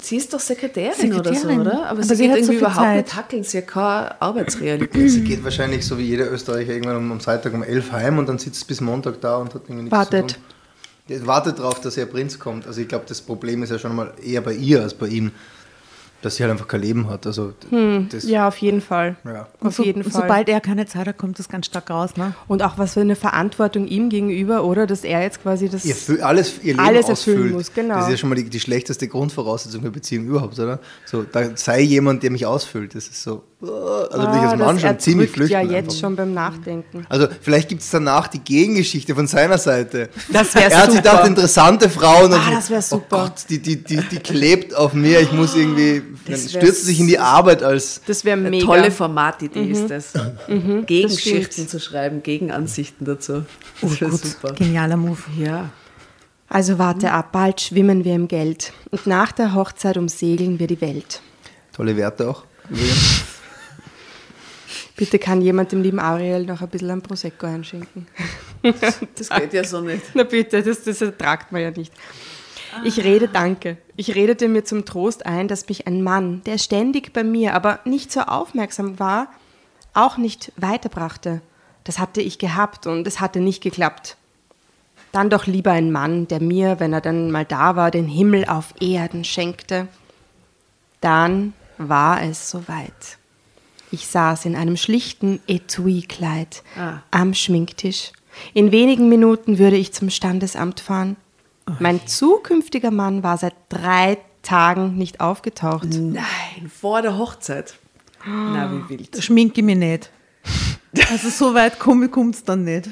Sie ist doch Sekretärin, Sekretärin. oder so, oder? Aber, Aber sie, sie geht hat so irgendwie viel überhaupt Zeit. nicht hackeln. Sie hat keine Arbeitsrealität. (clears throat) Sie geht wahrscheinlich so wie jeder Österreicher irgendwann um, am Freitag um 11 heim und dann sitzt bis Montag da und hat irgendwie nichts Wartet. zu tun. Wartet darauf, dass ihr Prinz kommt. Also ich glaube, das Problem ist ja schon mal eher bei ihr als bei ihm, dass sie halt einfach kein Leben hat. Also das, Ja, auf jeden Fall. Ja. Auf so, jeden Fall. Sobald er keine Zeit hat, kommt das ganz stark raus. Ne? Und auch was für eine Verantwortung ihm gegenüber, oder? Dass er jetzt quasi das. ihr alles ihr Leben Alles erfüllen ausfüllt. muss, genau. Das ist ja schon mal die, die schlechteste Grundvoraussetzung für Beziehung überhaupt, oder? So, da sei jemand, der mich ausfüllt. Das ist so, also bin ich Ah, als das Mann schon ziemlich erdrückt ja flüchten. jetzt einfach. schon beim Nachdenken. Also vielleicht gibt es danach die Gegengeschichte von seiner Seite. Das wär Er hat sich super. gedacht, interessante Frauen. Ah, das wär super. Oh Gott, die, die, die, die klebt auf mir. Ich muss irgendwie, dann stürzt sich in die Arbeit als... Das wäre Eine mega. tolle Formatidee ist das. Gegengeschichten das stimmt. zu schreiben, Gegenansichten dazu. Das wäre super. Genialer Move. Ja. Also warte ab, bald schwimmen wir im Geld. Und nach der Hochzeit umsegeln wir die Welt. Tolle Werte auch. übrigens. Bitte kann jemand dem lieben Ariel noch ein bisschen an Prosecco einschenken. (laughs) Das geht ja so nicht. Na bitte, das, das ertragt man ja nicht. Ich rede Danke. Ich redete mir zum Trost ein, dass mich ein Mann, der ständig bei mir, aber nicht so aufmerksam war, auch nicht weiterbrachte. Das hatte ich gehabt und es hatte nicht geklappt. Dann doch lieber ein Mann, der mir, wenn er dann mal da war, den Himmel auf Erden schenkte. Dann war es soweit. Ich saß in einem schlichten Etui-Kleid Ah. am Schminktisch. In wenigen Minuten würde ich zum Standesamt fahren. Mein zukünftiger Mann war seit drei Tagen nicht aufgetaucht. Nein, vor der Hochzeit. Na, wie wild. Da schminke ich mich nicht. Also so weit kommt es dann nicht.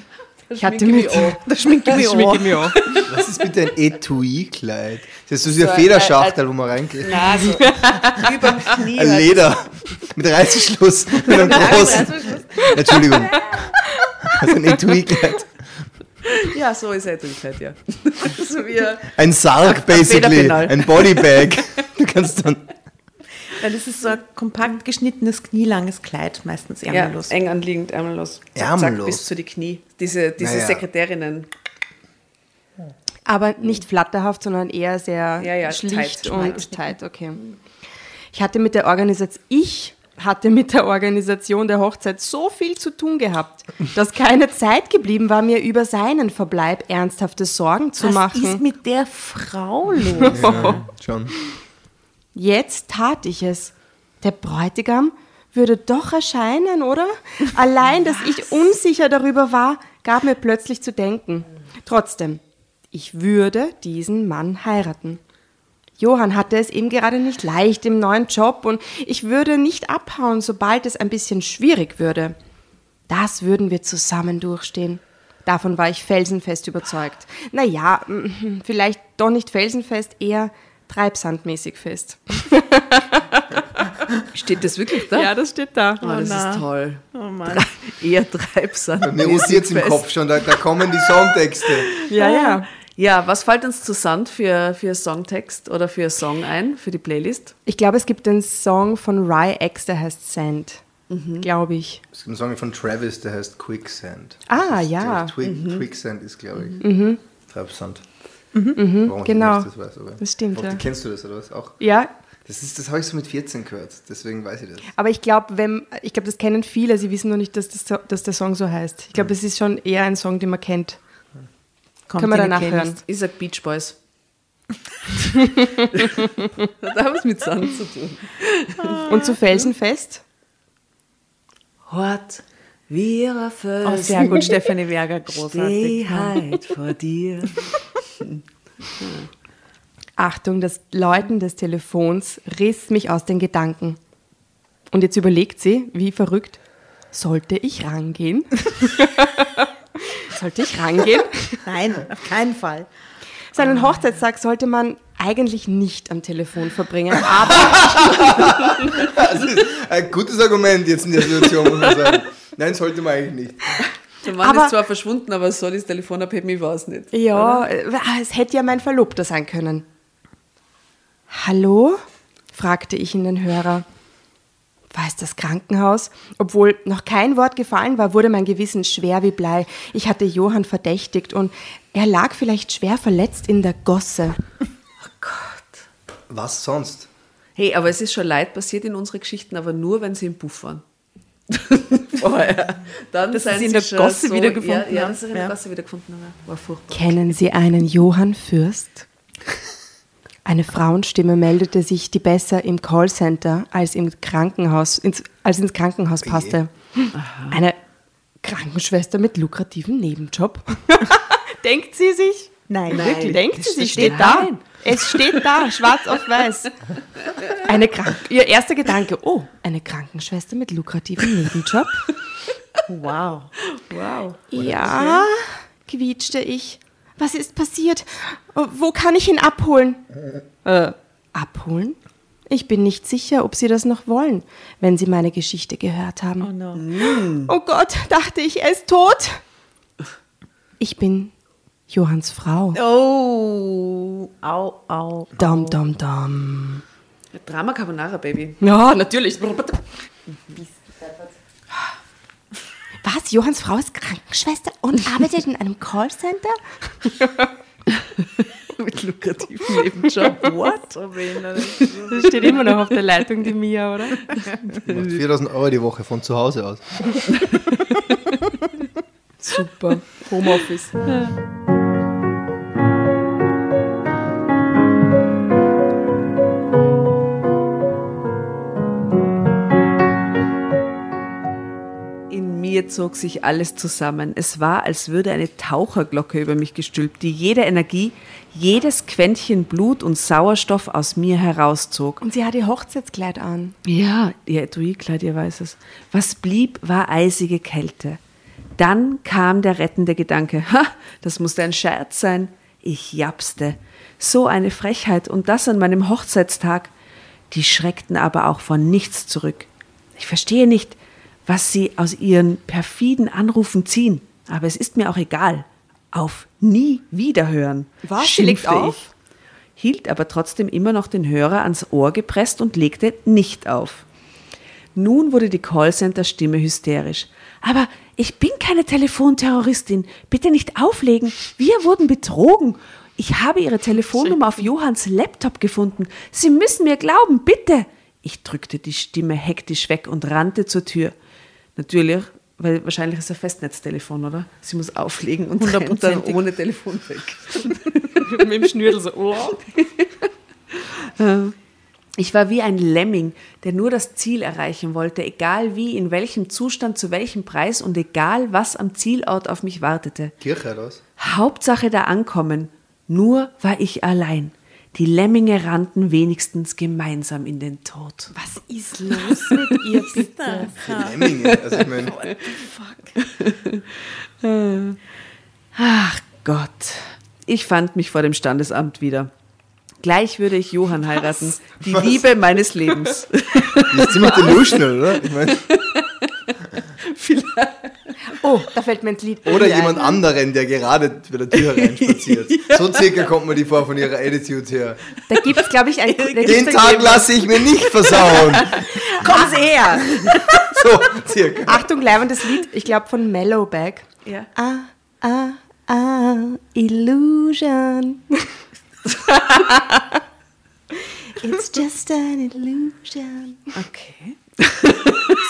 Ich hatte mit, Da schminke ich mich mich an. Was ist bitte ein Etui-Kleid? Das ist so wie ein Federschachtel, wo man reingeht. Na, so (laughs) über dem Knie. Ein halt. Leder mit Reißverschluss, (laughs) mit einem großen. Entschuldigung. Das ist ein Etui-Kleid. Ja, so ist er Durchheit, ja. (laughs) so wie ein Ein Sarg, basically. Ein Bodybag. Du kannst dann. Weil das ist so ein kompakt geschnittenes, knielanges Kleid, meistens ja, ärmellos. eng anliegend, ärmellos. Zack, Ärmellos. Zack, bis zu die Knie. Diese, diese Naja. Sekretärinnen. Aber nicht flatterhaft, sondern eher sehr Ja, ja, schlicht tight. und tight, okay. Ich hatte mit der Organisation, ich hatte mit der Organisation der Hochzeit so viel zu tun gehabt, dass keine Zeit geblieben war, mir über seinen Verbleib ernsthafte Sorgen zu Was machen. ist mit der Frau los? (laughs) Schon. Jetzt tat ich es. Der Bräutigam würde doch erscheinen, oder? Allein, dass ich unsicher darüber war, gab mir plötzlich zu denken. Trotzdem, ich würde diesen Mann heiraten. Johann hatte es eben gerade nicht leicht im neuen Job und ich würde nicht abhauen, sobald es ein bisschen schwierig würde. Das würden wir zusammen durchstehen. Davon war ich felsenfest überzeugt. Naja, mm, vielleicht doch nicht felsenfest, eher treibsandmäßig fest. (laughs) Steht das wirklich da? Ja, das steht da. Oh, das na. ist toll. Oh Mann. Eher Treibsand. Mir es im Kopf schon, da, da kommen die Songtexte. Ja, ja. Ja, was fällt uns zu Sand für, für Songtext oder für Song ein, für die Playlist? Ich glaube, es gibt einen Song von Rye X, der heißt Sand. Glaube ich. Es gibt einen Song von Travis, der heißt Quicksand. Ah, ist, ja. Twi Quicksand ist, glaube ich. Treibsand. Warum genau. ich das weiß, aber. Das stimmt, Auch, ja. Kennst du das oder was? Auch? Ja, Das, ist- das habe ich so mit 14 gehört, deswegen weiß ich das. aber ich glaube, wenn ich glaube, das kennen viele, sie wissen nur nicht, dass, das, dass der Song so heißt. Ich glaube, das ist schon eher ein Song, den man kennt. Kommt Können wir danach Playlist. hören. Ich sag Beach Boys. da haben es mit Sand zu tun. Und zu Felsenfest? Hort, wir Oh, Felsen, sehr gut, Stefanie Werger, großartig. Stehheit vor dir. (laughs) Achtung, das Läuten des Telefons riss mich aus den Gedanken. Und jetzt überlegt sie, wie verrückt, sollte ich rangehen? (laughs) sollte ich rangehen? (laughs) Nein, auf keinen Fall. Seinen Hochzeitstag sollte man eigentlich nicht am Telefon verbringen, aber Das ist ein gutes Argument jetzt in der Situation, muss man sagen. Nein, sollte man eigentlich nicht. Der Mann Aber- ist zwar verschwunden, aber soll das Telefon abheben, ich weiß nicht. ja, äh, es hätte ja mein Verlobter sein können. Hallo? fragte ich in den Hörer. War es das Krankenhaus? Obwohl noch kein Wort gefallen war, wurde mein Gewissen schwer wie Blei. Ich hatte Johann verdächtigt und er lag vielleicht schwer verletzt in der Gosse. Was sonst? Hey, aber es ist schon Leid passiert in unsere Geschichten, aber nur, wenn sie im Puff waren. (laughs) Vorher. Dann Dass sie sind sie in der Gosse wiedergefunden ja, ja, haben. dass sie in der Ja. Gosse wiedergefunden haben. War furchtbar. Kennen Sie einen Johann Fürst? Eine Frauenstimme meldete sich, die besser im Callcenter als im Krankenhaus, ins, als ins Krankenhaus passte. Eine Krankenschwester mit lukrativem Nebenjob. (laughs) Denkt sie sich? Nein, Nein. wirklich. Denkt sie sich? steht Steht da. Nein. Es steht da, (laughs) schwarz auf weiß. Eine Krank Ihr erster Gedanke, oh, eine Krankenschwester mit lukrativem Nebenjob? Wow. Wow. Ja, quietschte ich. Was ist passiert? Oh, Wo kann ich ihn abholen? Äh, abholen? Ich bin nicht sicher, ob Sie das noch wollen, wenn Sie meine Geschichte gehört haben. Oh no. Oh Gott, dachte ich, er ist tot. Ich bin Johanns Frau. Oh, au, au. Dom, dom, dom. Drama Carbonara, Baby. Ja, natürlich. Was? Johanns Frau ist Krankenschwester und (laughs) arbeitet in einem Callcenter? (laughs) Mit lukrativen Nebenjob. What? Das steht immer noch auf der Leitung, die Mia, oder? Macht 4000 Euro die Woche von zu Hause aus. (laughs) Super. Homeoffice. In mir zog sich alles zusammen. Es war, als würde eine Taucherglocke über mich gestülpt, die jede Energie, jedes Quäntchen Blut und Sauerstoff aus mir herauszog. Und sie hat ihr Hochzeitskleid an. Ja, ihr Etui-Kleid, ihr weiß es. Was blieb, war eisige Kälte. Dann kam der rettende Gedanke. Ha, das musste ein Scherz sein. Ich japste. So eine Frechheit und das an meinem Hochzeitstag. Die schreckten aber auch von nichts zurück. Ich verstehe nicht, was sie aus ihren perfiden Anrufen ziehen, aber es ist mir auch egal. Auf nie wiederhören. Was? Sie legt auf? Ich, hielt aber trotzdem immer noch den Hörer ans Ohr gepresst und legte nicht auf. Nun wurde die Callcenter-Stimme hysterisch. Aber ich bin keine Telefonterroristin. Bitte nicht auflegen. Wir wurden betrogen. Ich habe Ihre Telefonnummer auf Johanns Laptop gefunden. Sie müssen mir glauben, bitte. Ich drückte die Stimme hektisch weg und rannte zur Tür. Natürlich, weil wahrscheinlich ist ein Festnetztelefon, oder? Sie muss auflegen und rennt dann ohne Telefon weg. (laughs) Mit dem Schnürl so, oh. (laughs) Ich war wie ein Lemming, der nur das Ziel erreichen wollte, egal wie, in welchem Zustand, zu welchem Preis und egal was am Zielort auf mich wartete. Kirche, oder was? Hauptsache da ankommen. Nur war ich allein. Die Lemminge rannten wenigstens gemeinsam in den Tod. Was ist los mit ihr, (laughs) bitte? Lemminge. Also ich meine, (laughs) Ach Gott. Ich fand mich vor dem Standesamt wieder. Gleich würde ich Johann heiraten. Die Was? Liebe meines Lebens. die ist ziemlich delusional, oder? Ich meine, (laughs) Oh, da fällt mir ein Lied. oder ein. jemand anderen, der gerade bei der Tür (laughs) hereinspaziert. So circa kommt mir die vor von ihrer Attitude her. Da gibt es, glaube ich, ein... (laughs) Den ein Tag lasse ich mir nicht versauen. (laughs) Kommen Sie her! So circa. Achtung, leibendes Lied, ich glaube von Mellowbag. Ja. Ah, ah, ah, Illusion. It's just an illusion. Okay.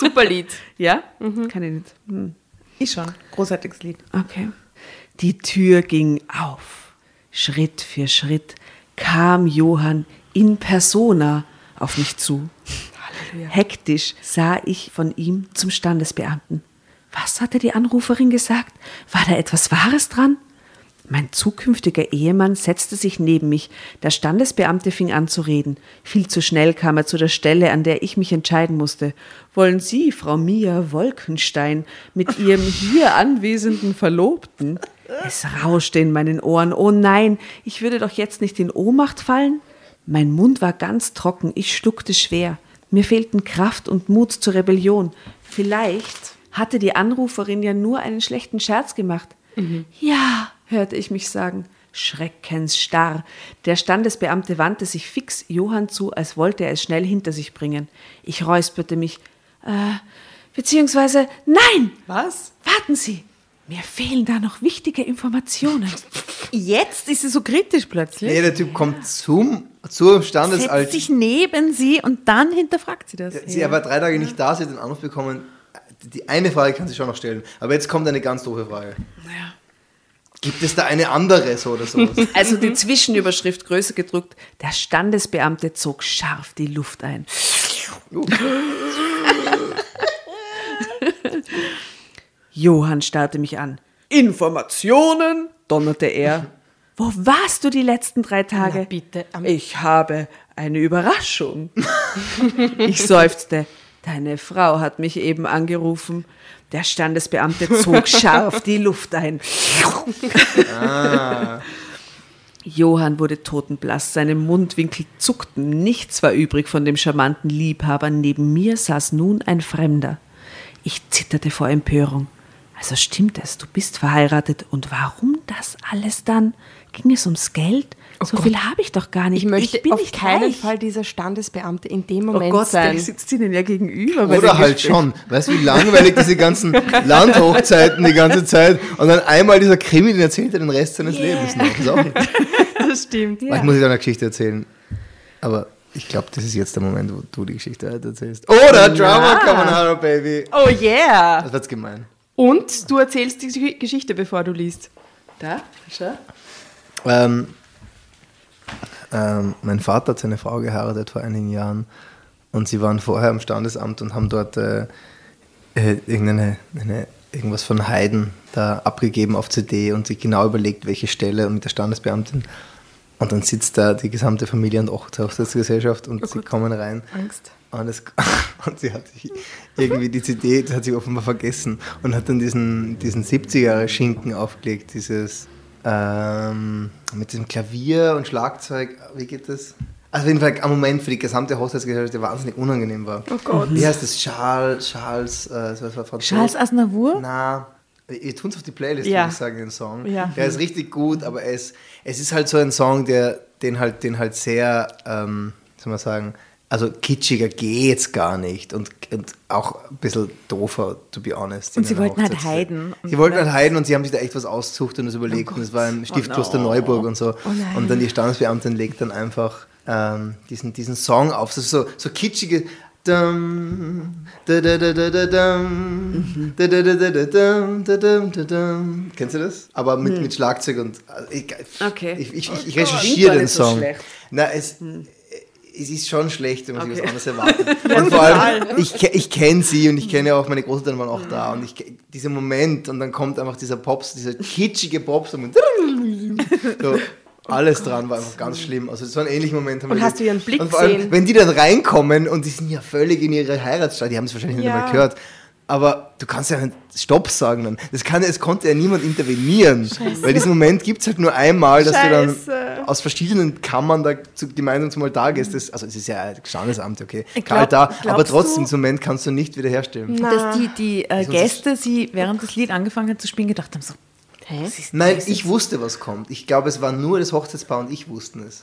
Super Lied. Ja? Kann ich nicht. Hm. Ich schon. Großartiges Lied. Okay. Die Tür ging auf. Schritt für Schritt kam Johann in persona auf mich zu. Hektisch sah ich von ihm zum Standesbeamten. Was hatte die Anruferin gesagt? War da etwas Wahres dran? Mein zukünftiger Ehemann setzte sich neben mich. Der Standesbeamte fing an zu reden. Viel zu schnell kam er zu der Stelle, an der ich mich entscheiden musste. Wollen Sie, Frau Mia Wolkenstein, mit Ihrem hier anwesenden Verlobten? Es rauschte in meinen Ohren. Oh nein, ich würde doch jetzt nicht in Ohnmacht fallen? Mein Mund war ganz trocken, ich schluckte schwer. Mir fehlten Kraft und Mut zur Rebellion. Vielleicht hatte die Anruferin ja nur einen schlechten Scherz gemacht. Ja, hörte ich mich sagen. Schreckensstarr. Der Standesbeamte wandte sich fix Johann zu, als wollte er es schnell hinter sich bringen. Ich räusperte mich. Äh, beziehungsweise, nein! Was? Warten Sie! Mir fehlen da noch wichtige Informationen. Jetzt ist sie so kritisch plötzlich. Nee, der Typ kommt zum, zur Setzt Standesalter. sich neben sie und dann hinterfragt sie das. Sie war drei Tage nicht da, sie hat den Anruf bekommen. Die eine Frage kann sie schon noch stellen. Aber jetzt kommt eine ganz doofe Frage. Gibt es da eine andere so oder so? (laughs) Also die Zwischenüberschrift größer gedruckt. Der Standesbeamte zog scharf die Luft ein. (laughs) Johann starrte mich an. Informationen? donnerte er. (laughs) Wo warst du die letzten drei Tage? Na bitte, ich habe eine Überraschung. ich seufzte. Deine Frau hat mich eben angerufen. Der Standesbeamte zog (laughs) scharf die Luft ein. Johann wurde totenblass, seine Mundwinkel zuckten, nichts war übrig von dem charmanten Liebhaber. Neben mir saß nun ein Fremder. Ich zitterte vor Empörung. Also stimmt es, du bist verheiratet. Und warum das alles dann? Ging es ums Geld? so viel habe ich doch gar nicht. Ich möchte bin auf nicht keinen reich. Fall dieser Standesbeamte in dem Oh Moment Gott, sein. der sitzt ihnen ja gegenüber. Oder halt Gespräch. schon. Weißt du, wie langweilig diese ganzen (laughs) Landhochzeiten die ganze Zeit und dann einmal dieser Krimi, den erzählt er den Rest seines Lebens noch. Das. (laughs) Das stimmt. Ich muss dir eine Geschichte erzählen. Aber ich glaube, das ist jetzt der Moment, wo du die Geschichte halt erzählst. Oder Drama Carbonara, Baby. Oh yeah! Das wird's gemein. Und du erzählst die Geschichte, bevor du liest. Da, schau. Ähm, ähm, mein Vater hat seine Frau geheiratet vor einigen Jahren und sie waren vorher im Standesamt und haben dort äh, äh, irgendeine eine irgendwas von Haydn da abgegeben auf CD und sich genau überlegt, welche Stelle und mit der Standesbeamtin. Und dann sitzt da die gesamte Familie und auch die Hochzeitsgesellschaft und sie kommen rein. Angst. Und, es, (laughs) und sie hat sich irgendwie die CD, das hat sie offenbar vergessen und hat dann diesen, diesen 70er-Schinken aufgelegt, dieses ähm, mit dem Klavier und Schlagzeug, wie geht das? Also auf jeden Fall ein Moment für die gesamte Hochzeitsgesellschaft, der wahnsinnig unangenehm war. Oh Gott. Wie heißt das? Charles, Charles, äh, was war? Charles Aznavour? Na, ihr tun es auf die Playlist, Ja. würde ich sagen, den Song. Ja. Der ist richtig gut, aber es, es ist halt so ein Song, der den halt, den halt sehr, ähm, soll man sagen, also kitschiger geht's gar nicht und, und auch ein bisschen doofer, to be honest. Und sie wollten halt Hochzeitszeit. Haydn. Und Sie wollten halt Heiden und sie haben sich da echt was ausgesucht und es Oh überlegt und es war im Stiftkloster Neuburg und so. und dann die Standesbeamtin legt dann einfach ähm, diesen, diesen Song auf. Das ist so, so kitschige. Kennst du das? Aber mit, mit Schlagzeug und. also Ich, Okay. ich, ich, ich, ich Klingt recherchiere gar den so Song. schlecht. Na, es, es ist schon schlecht, wenn man sich Okay. was anderes erwartet. (laughs) Und vor allem, ich, ich kenne sie und ich kenne ja auch, meine Großeltern waren auch da und ich dieser Moment und dann kommt einfach dieser Pops, dieser kitschige Popsong und (laughs) so, alles dran war einfach ganz schlimm. Also so einen ähnlichen Moment haben Und wir hast erlebt. du ihren Blick und vor allem, gesehen? wenn die dann reinkommen und die sind ja völlig in ihre Heiratsstadt, die haben es wahrscheinlich nicht Ja. einmal gehört. Aber du kannst ja nicht Stopp sagen dann. Das kann, es konnte ja niemand intervenieren. Weil diesen Moment gibt es halt nur einmal, dass du Scheiße. dann aus verschiedenen Kammern da zu, gemeinsam zum Altar gehst. Das, also es ist ja ein Standesamt, okay. Glaub- da, aber trotzdem, du- diesen Moment kannst du nicht wiederherstellen. dass die, die äh, Gäste, sie während das Lied angefangen hat zu spielen, gedacht haben so, ist Nein, ich wusste, was kommt. Ich glaube, es war nur das Hochzeitspaar und ich wussten es.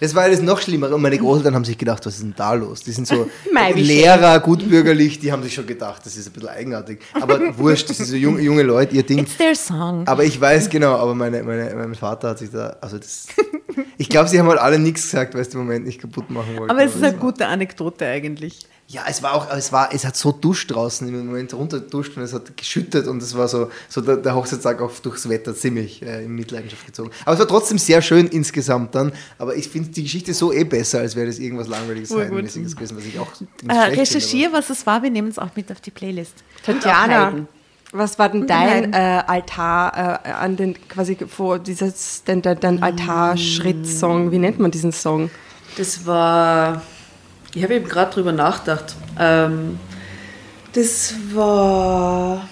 Das war alles noch schlimmer. Und meine Großeltern haben sich gedacht, was ist denn da los? Die sind so (laughs) Lehrer, gutbürgerlich, die haben sich schon gedacht, das ist ein bisschen eigenartig. Aber (laughs) wurscht, das sind so junge, junge Leute, ihr Ding. It's their song. Aber ich weiß genau, aber meine, meine, mein Vater hat sich da, also das, (laughs) ich glaube, sie haben halt alle nichts gesagt, weil sie den Moment nicht kaputt machen wollten. Aber es ist eine gute Anekdote eigentlich. Ja, es war auch, es war, es hat so duscht draußen im Moment runterduscht und es hat geschüttet und es war so, so der, der Hochzeitstag auch durchs Wetter ziemlich äh, in Mitleidenschaft gezogen. Aber es war trotzdem sehr schön insgesamt dann. Aber ich finde die Geschichte so eh besser, als wäre das irgendwas langweiliges, Urgut. Heidenmäßiges gewesen, was ich auch nicht Äh, recherchiere, was es war, wir nehmen es auch mit auf die Playlist. Tatjana, was war denn dein äh, Altar äh, an den quasi vor dieses dein, dein, dein Altarschritt-Song? Wie nennt man diesen Song? Das war. Ich habe eben gerade drüber nachgedacht. Ähm, das war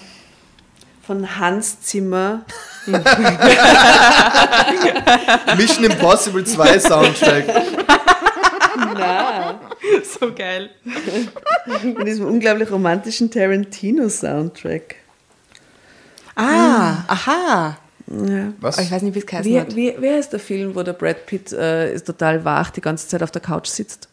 von Hans Zimmer. (laughs) Mission Impossible 2 Soundtrack. Nein. (laughs) So geil. Von diesem unglaublich romantischen Tarantino-Soundtrack. Ah, aha. Ja. Was? Aber ich weiß nicht, wie es geheißen Wie, hat. wie, wer ist der Film, wo der Brad Pitt äh, ist total wach die ganze Zeit auf der Couch sitzt?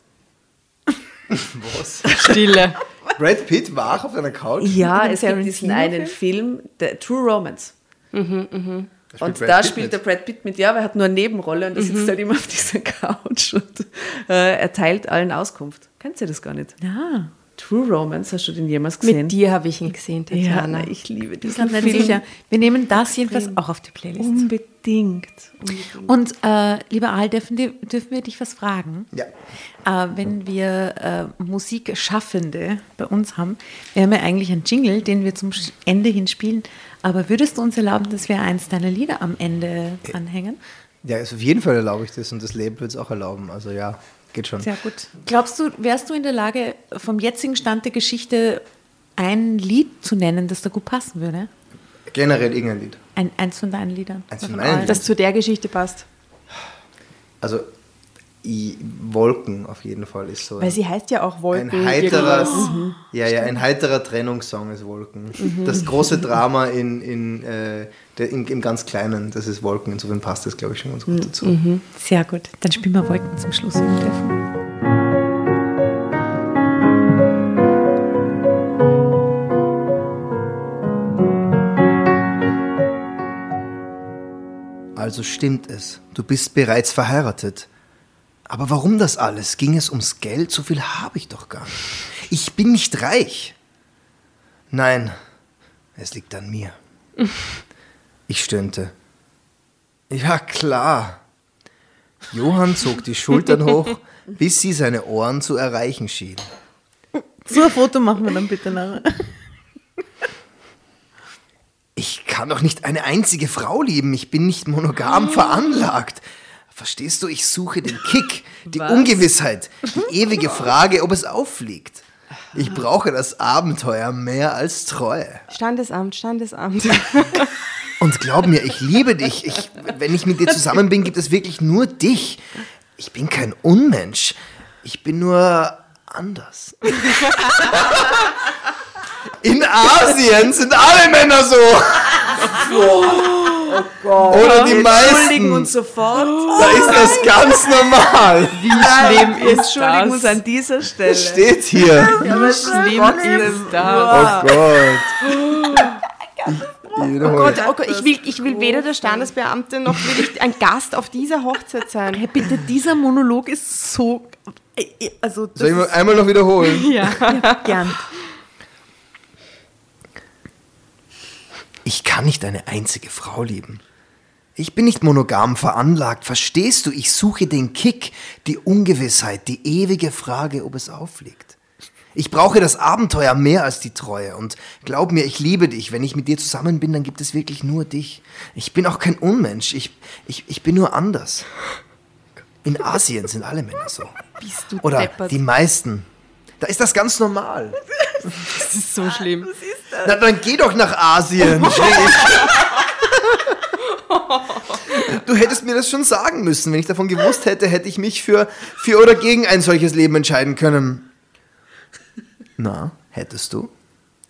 Was? Stille. Brad Pitt wach auf einer Couch? Ja, es gibt diesen einen Film, der True Romance. Da spielt Und Brad da Pitt spielt mit. der Brad Pitt mit, ja, aber er hat nur eine Nebenrolle und er sitzt halt immer auf dieser (laughs) Couch und äh, erteilt allen Auskunft. Kennst du das gar nicht? Ja. True Romance, hast du den jemals gesehen? Mit dir habe ich ihn gesehen, ja, Tatjana. na, ich liebe diesen Film. sicher. Wir nehmen das jedenfalls auch auf die Playlist. Unbedingt. Unbedingt. Und äh, lieber Al, dürfen, dürfen wir dich was fragen? Ja. Äh, wenn wir äh, Musikschaffende bei uns haben, wir haben ja eigentlich einen Jingle, den wir zum Ende hin spielen, aber würdest du uns erlauben, dass wir eins deiner Lieder am Ende dranhängen? Ja, also auf jeden Fall erlaube ich das und das Leben wird es auch erlauben. Also ja, geht schon. Sehr gut. Glaubst du, wärst du in der Lage, vom jetzigen Stand der Geschichte ein Lied zu nennen, das da gut passen würde? Generell irgendein Lied. Ein, eins von deinen Liedern? Eins von meinen? Liedern? Das zu der Geschichte passt. Also i, Wolken auf jeden Fall ist so. Weil sie heißt ja auch Wolken. ein heiterer, irgendwas. ja, ja, ein heiterer Trennungssong ist Wolken. Das große Drama in, in, äh, der, in, im ganz Kleinen, das ist Wolken. Insofern passt das, glaube ich, schon ganz gut dazu. Sehr gut. Dann spielen wir Wolken zum Schluss im Telefon. Also stimmt es, du bist bereits verheiratet. Aber warum das alles? Ging es ums Geld? So viel habe ich doch gar nicht. Ich bin nicht reich. Nein, es liegt an mir. (laughs) Ich stöhnte. Ja, klar. Johann zog die Schultern hoch, bis sie seine Ohren zu erreichen schien. So ein Foto machen wir dann bitte nachher. Ich kann doch nicht eine einzige Frau lieben. Ich bin nicht monogam veranlagt. Verstehst du? Ich suche den Kick, die Ungewissheit, die (laughs) ewige Frage, ob es auffliegt. Ich brauche das Abenteuer mehr als Treue. Standesamt, Standesamt. (laughs) Und glaub mir, ich liebe dich. Ich, wenn ich mit dir zusammen bin, gibt es wirklich nur dich. Ich bin kein Unmensch. Ich bin nur anders. (laughs) In Asien sind alle Männer so. Oder die Entschuldigen meisten. uns sofort. Da ist das ganz normal. Wie schlimm ist Entschuldigen uns an dieser Stelle. Steht hier. Wie schlimm ist das? Oh Gott. Ich wiederhole. Gott, oh Gott, ich will, ich will weder der Standesbeamte noch will ich ein Gast auf dieser Hochzeit sein. Hey, bitte, dieser Monolog ist so. äh, Also, das Soll ich mal einmal noch wiederholen? (laughs) ja, gern. Ich kann nicht eine einzige Frau lieben. Ich bin nicht monogam veranlagt, verstehst du? Ich suche den Kick, die Ungewissheit, die ewige Frage, ob es auffliegt. Ich brauche das Abenteuer mehr als die Treue und glaub mir, ich liebe dich. Wenn ich mit dir zusammen bin, dann gibt es wirklich nur dich. Ich bin auch kein Unmensch, ich, ich, ich bin nur anders. In Asien sind alle Männer so. Bist du Oder deppert. die meisten. Da ist das ganz normal. Das ist so schlimm. Na, dann geh doch nach Asien. ich. Du hättest mir das schon sagen müssen. Wenn ich davon gewusst hätte, hätte ich mich für, für oder gegen ein solches Leben entscheiden können. Na, hättest du?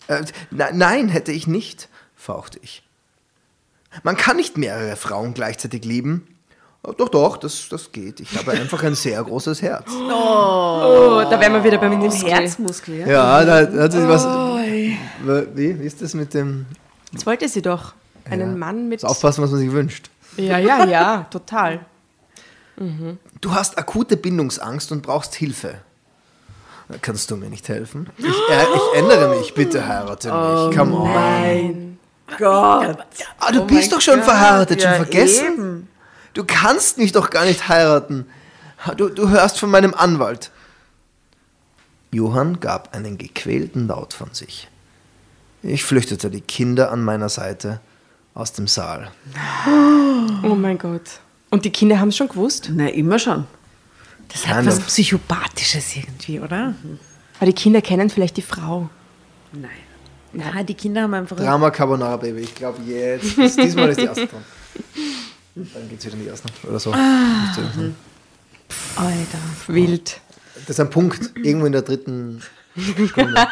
Äh, na, nein, hätte ich nicht, fauchte ich. Man kann nicht mehrere Frauen gleichzeitig lieben. Oh, Doch, doch, das, das geht. Ich habe einfach ein sehr großes Herz. Oh, da wären wir wieder beim Muskel. Herzmuskel, ja? Ja, da da hat sich was. Wie, wie ist das mit dem. Jetzt wollte sie doch einen Ja. Mann mit. Das Aufpassen, was man sich wünscht. Ja, ja, ja, total. Du hast akute Bindungsangst und brauchst Hilfe. Kannst du mir nicht helfen? Ich, äh, ich ändere mich, bitte heirate mich. Come on. Mein Gott. Ah, du Oh bist doch schon Gott, verheiratet, schon ja, vergessen? eben. Du kannst mich doch gar nicht heiraten. Du, du hörst von meinem Anwalt. Johann gab einen gequälten Laut von sich. Ich flüchtete die Kinder an meiner Seite aus dem Saal. Oh mein Gott. Und die Kinder haben es schon gewusst? Na, immer schon. Das hat Kind was. Psychopathisches irgendwie, oder? Aber die Kinder kennen vielleicht die Frau. Nein. Ja, die Kinder haben einfach. Drama Carbonara Baby. Ich glaube jetzt. Diesmal ist die erste dran. (laughs) Dann geht's wieder in die erste. Oder so. Das sein. Alter. Wild. Das ist ein Punkt. Irgendwo in der dritten Stunde.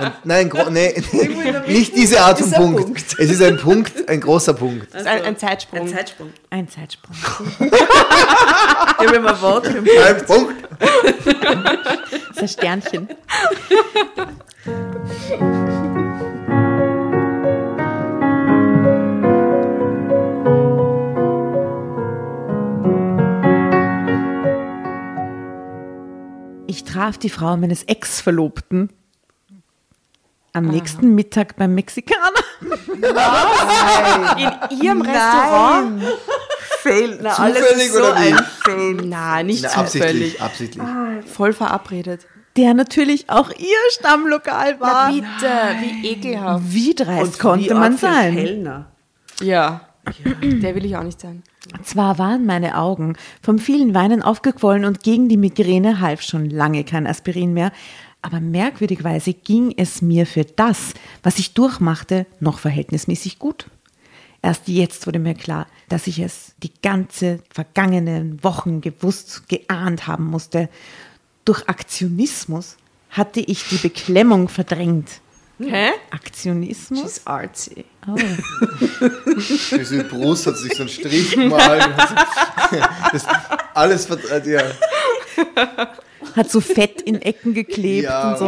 Und, nein, gro- nee, (laughs) (laughs) nicht diese Art von Punkt. Punkt. Es ist ein Punkt, ein großer Punkt. Das ist ein, ein Zeitsprung. Ein Zeitsprung. Ein Zeitsprung. Ich habe immer Wort für mich. Ein Punkt. Das ist ein Sternchen. (laughs) traf die Frau meines Ex-Verlobten am nächsten Mittag beim Mexikaner. In ihrem Restaurant? Fail. Na, alles Zufällig ist so oder ein Fail. Na, nicht Na, zufällig. absichtlich, absichtlich. Voll verabredet. Der natürlich auch ihr Stammlokal Na war. bitte, wie ekelhaft. Wie dreist Und konnte wie man sein? Kellner. Ja. Der will ich auch nicht sein. Zwar waren meine Augen vom vielen Weinen aufgequollen und gegen die Migräne half schon lange kein Aspirin mehr, aber merkwürdigerweise ging es mir für das, was ich durchmachte, noch verhältnismäßig gut. Erst jetzt wurde mir klar, dass ich es die ganze vergangenen Wochen gewusst, geahnt haben musste. Durch Aktionismus hatte ich die Beklemmung verdrängt. Hä? Aktionismus? She's artsy. (laughs) Diese Brust hat sich so einen Strich gemalt. (laughs) Das alles verdreht, ja. Hat so Fett in Ecken geklebt ja. und so.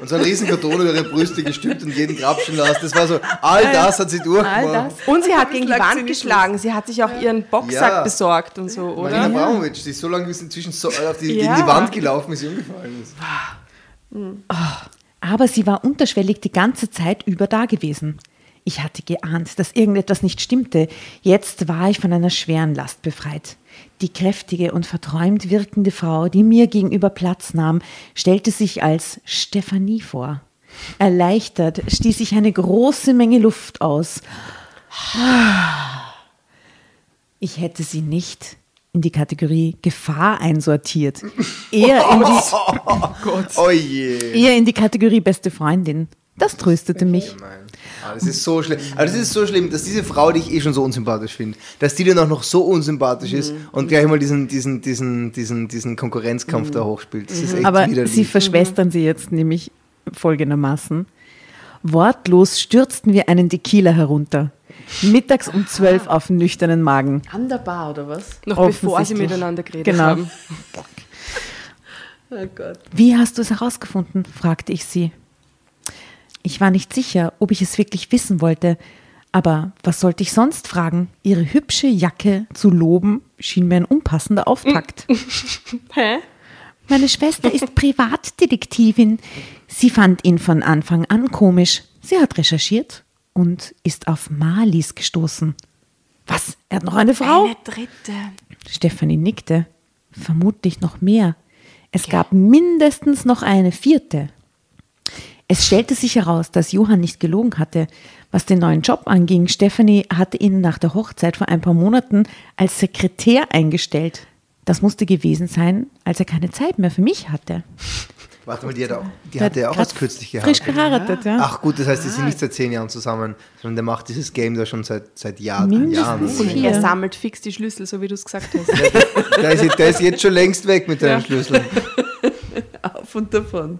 Und so ein riesen Karton über ihre Brüste gestülpt und jeden grapschen lassen. Das war so, all das hat sie durchgemacht. Und sie hat gegen die Wand geschlagen. Sie hat sich auch ihren Boxsack Ja. besorgt und so, Marina oder? Abramovic, die ist so lange bis inzwischen so auf die, Ja. gegen die Wand gelaufen, bis sie umgefallen ist. Aber sie war unterschwellig die ganze Zeit über da gewesen. Ich hatte geahnt, dass irgendetwas nicht stimmte. Jetzt war ich von einer schweren Last befreit. Die kräftige und verträumt wirkende Frau, die mir gegenüber Platz nahm, stellte sich als Stephanie vor. Erleichtert stieß ich eine große Menge Luft aus. Ich hätte sie nicht in die Kategorie Gefahr einsortiert. Eher in die, (laughs) Oh je. eher in die Kategorie beste Freundin. Das tröstete mich. Nein. Ah, das ist so schlimm. Aber das ist so schlimm, dass diese Frau, die ich eh schon so unsympathisch finde, dass die dann auch noch so unsympathisch ist und gleich mal diesen, diesen, diesen, diesen, diesen Konkurrenzkampf da hochspielt. Das ist echt Aber widerlich. sie verschwestern sie jetzt nämlich folgendermaßen. Wortlos stürzten wir einen Tequila herunter. Mittags um zwölf auf den nüchternen Magen. An der Bar oder was? Noch bevor sie miteinander geredet Genau. haben. Oh Gott. Wie hast du es herausgefunden? fragte ich sie. Ich war nicht sicher, ob ich es wirklich wissen wollte, aber was sollte ich sonst fragen? Ihre hübsche Jacke zu loben schien mir ein unpassender Auftakt. (laughs) Hä? Meine Schwester ist (laughs) Privatdetektivin. Sie fand ihn von Anfang an komisch. Sie hat recherchiert und ist auf Malis gestoßen. Was? Er hat noch eine Frau? Eine dritte. Stefanie nickte. Vermutlich noch mehr. Es gab mindestens noch eine vierte. Es stellte sich heraus, dass Johann nicht gelogen hatte. Was den neuen Job anging, Stefanie hatte ihn nach der Hochzeit vor ein paar Monaten als Sekretär eingestellt. Das musste gewesen sein, als er keine Zeit mehr für mich hatte. Warte mal, die, hat auch, die Der hatte ja auch hat erst kürzlich gehabt. Frisch geheiratet, ja. Ach gut, das heißt, die sind nicht seit zehn Jahren zusammen, sondern der macht dieses Game da schon seit, seit Jahren. Mindestens Jahren. Er sammelt fix die Schlüssel, so wie du es gesagt hast. Der ist, der ist jetzt schon längst weg mit deinen Schlüsseln. (laughs) Auf und davon.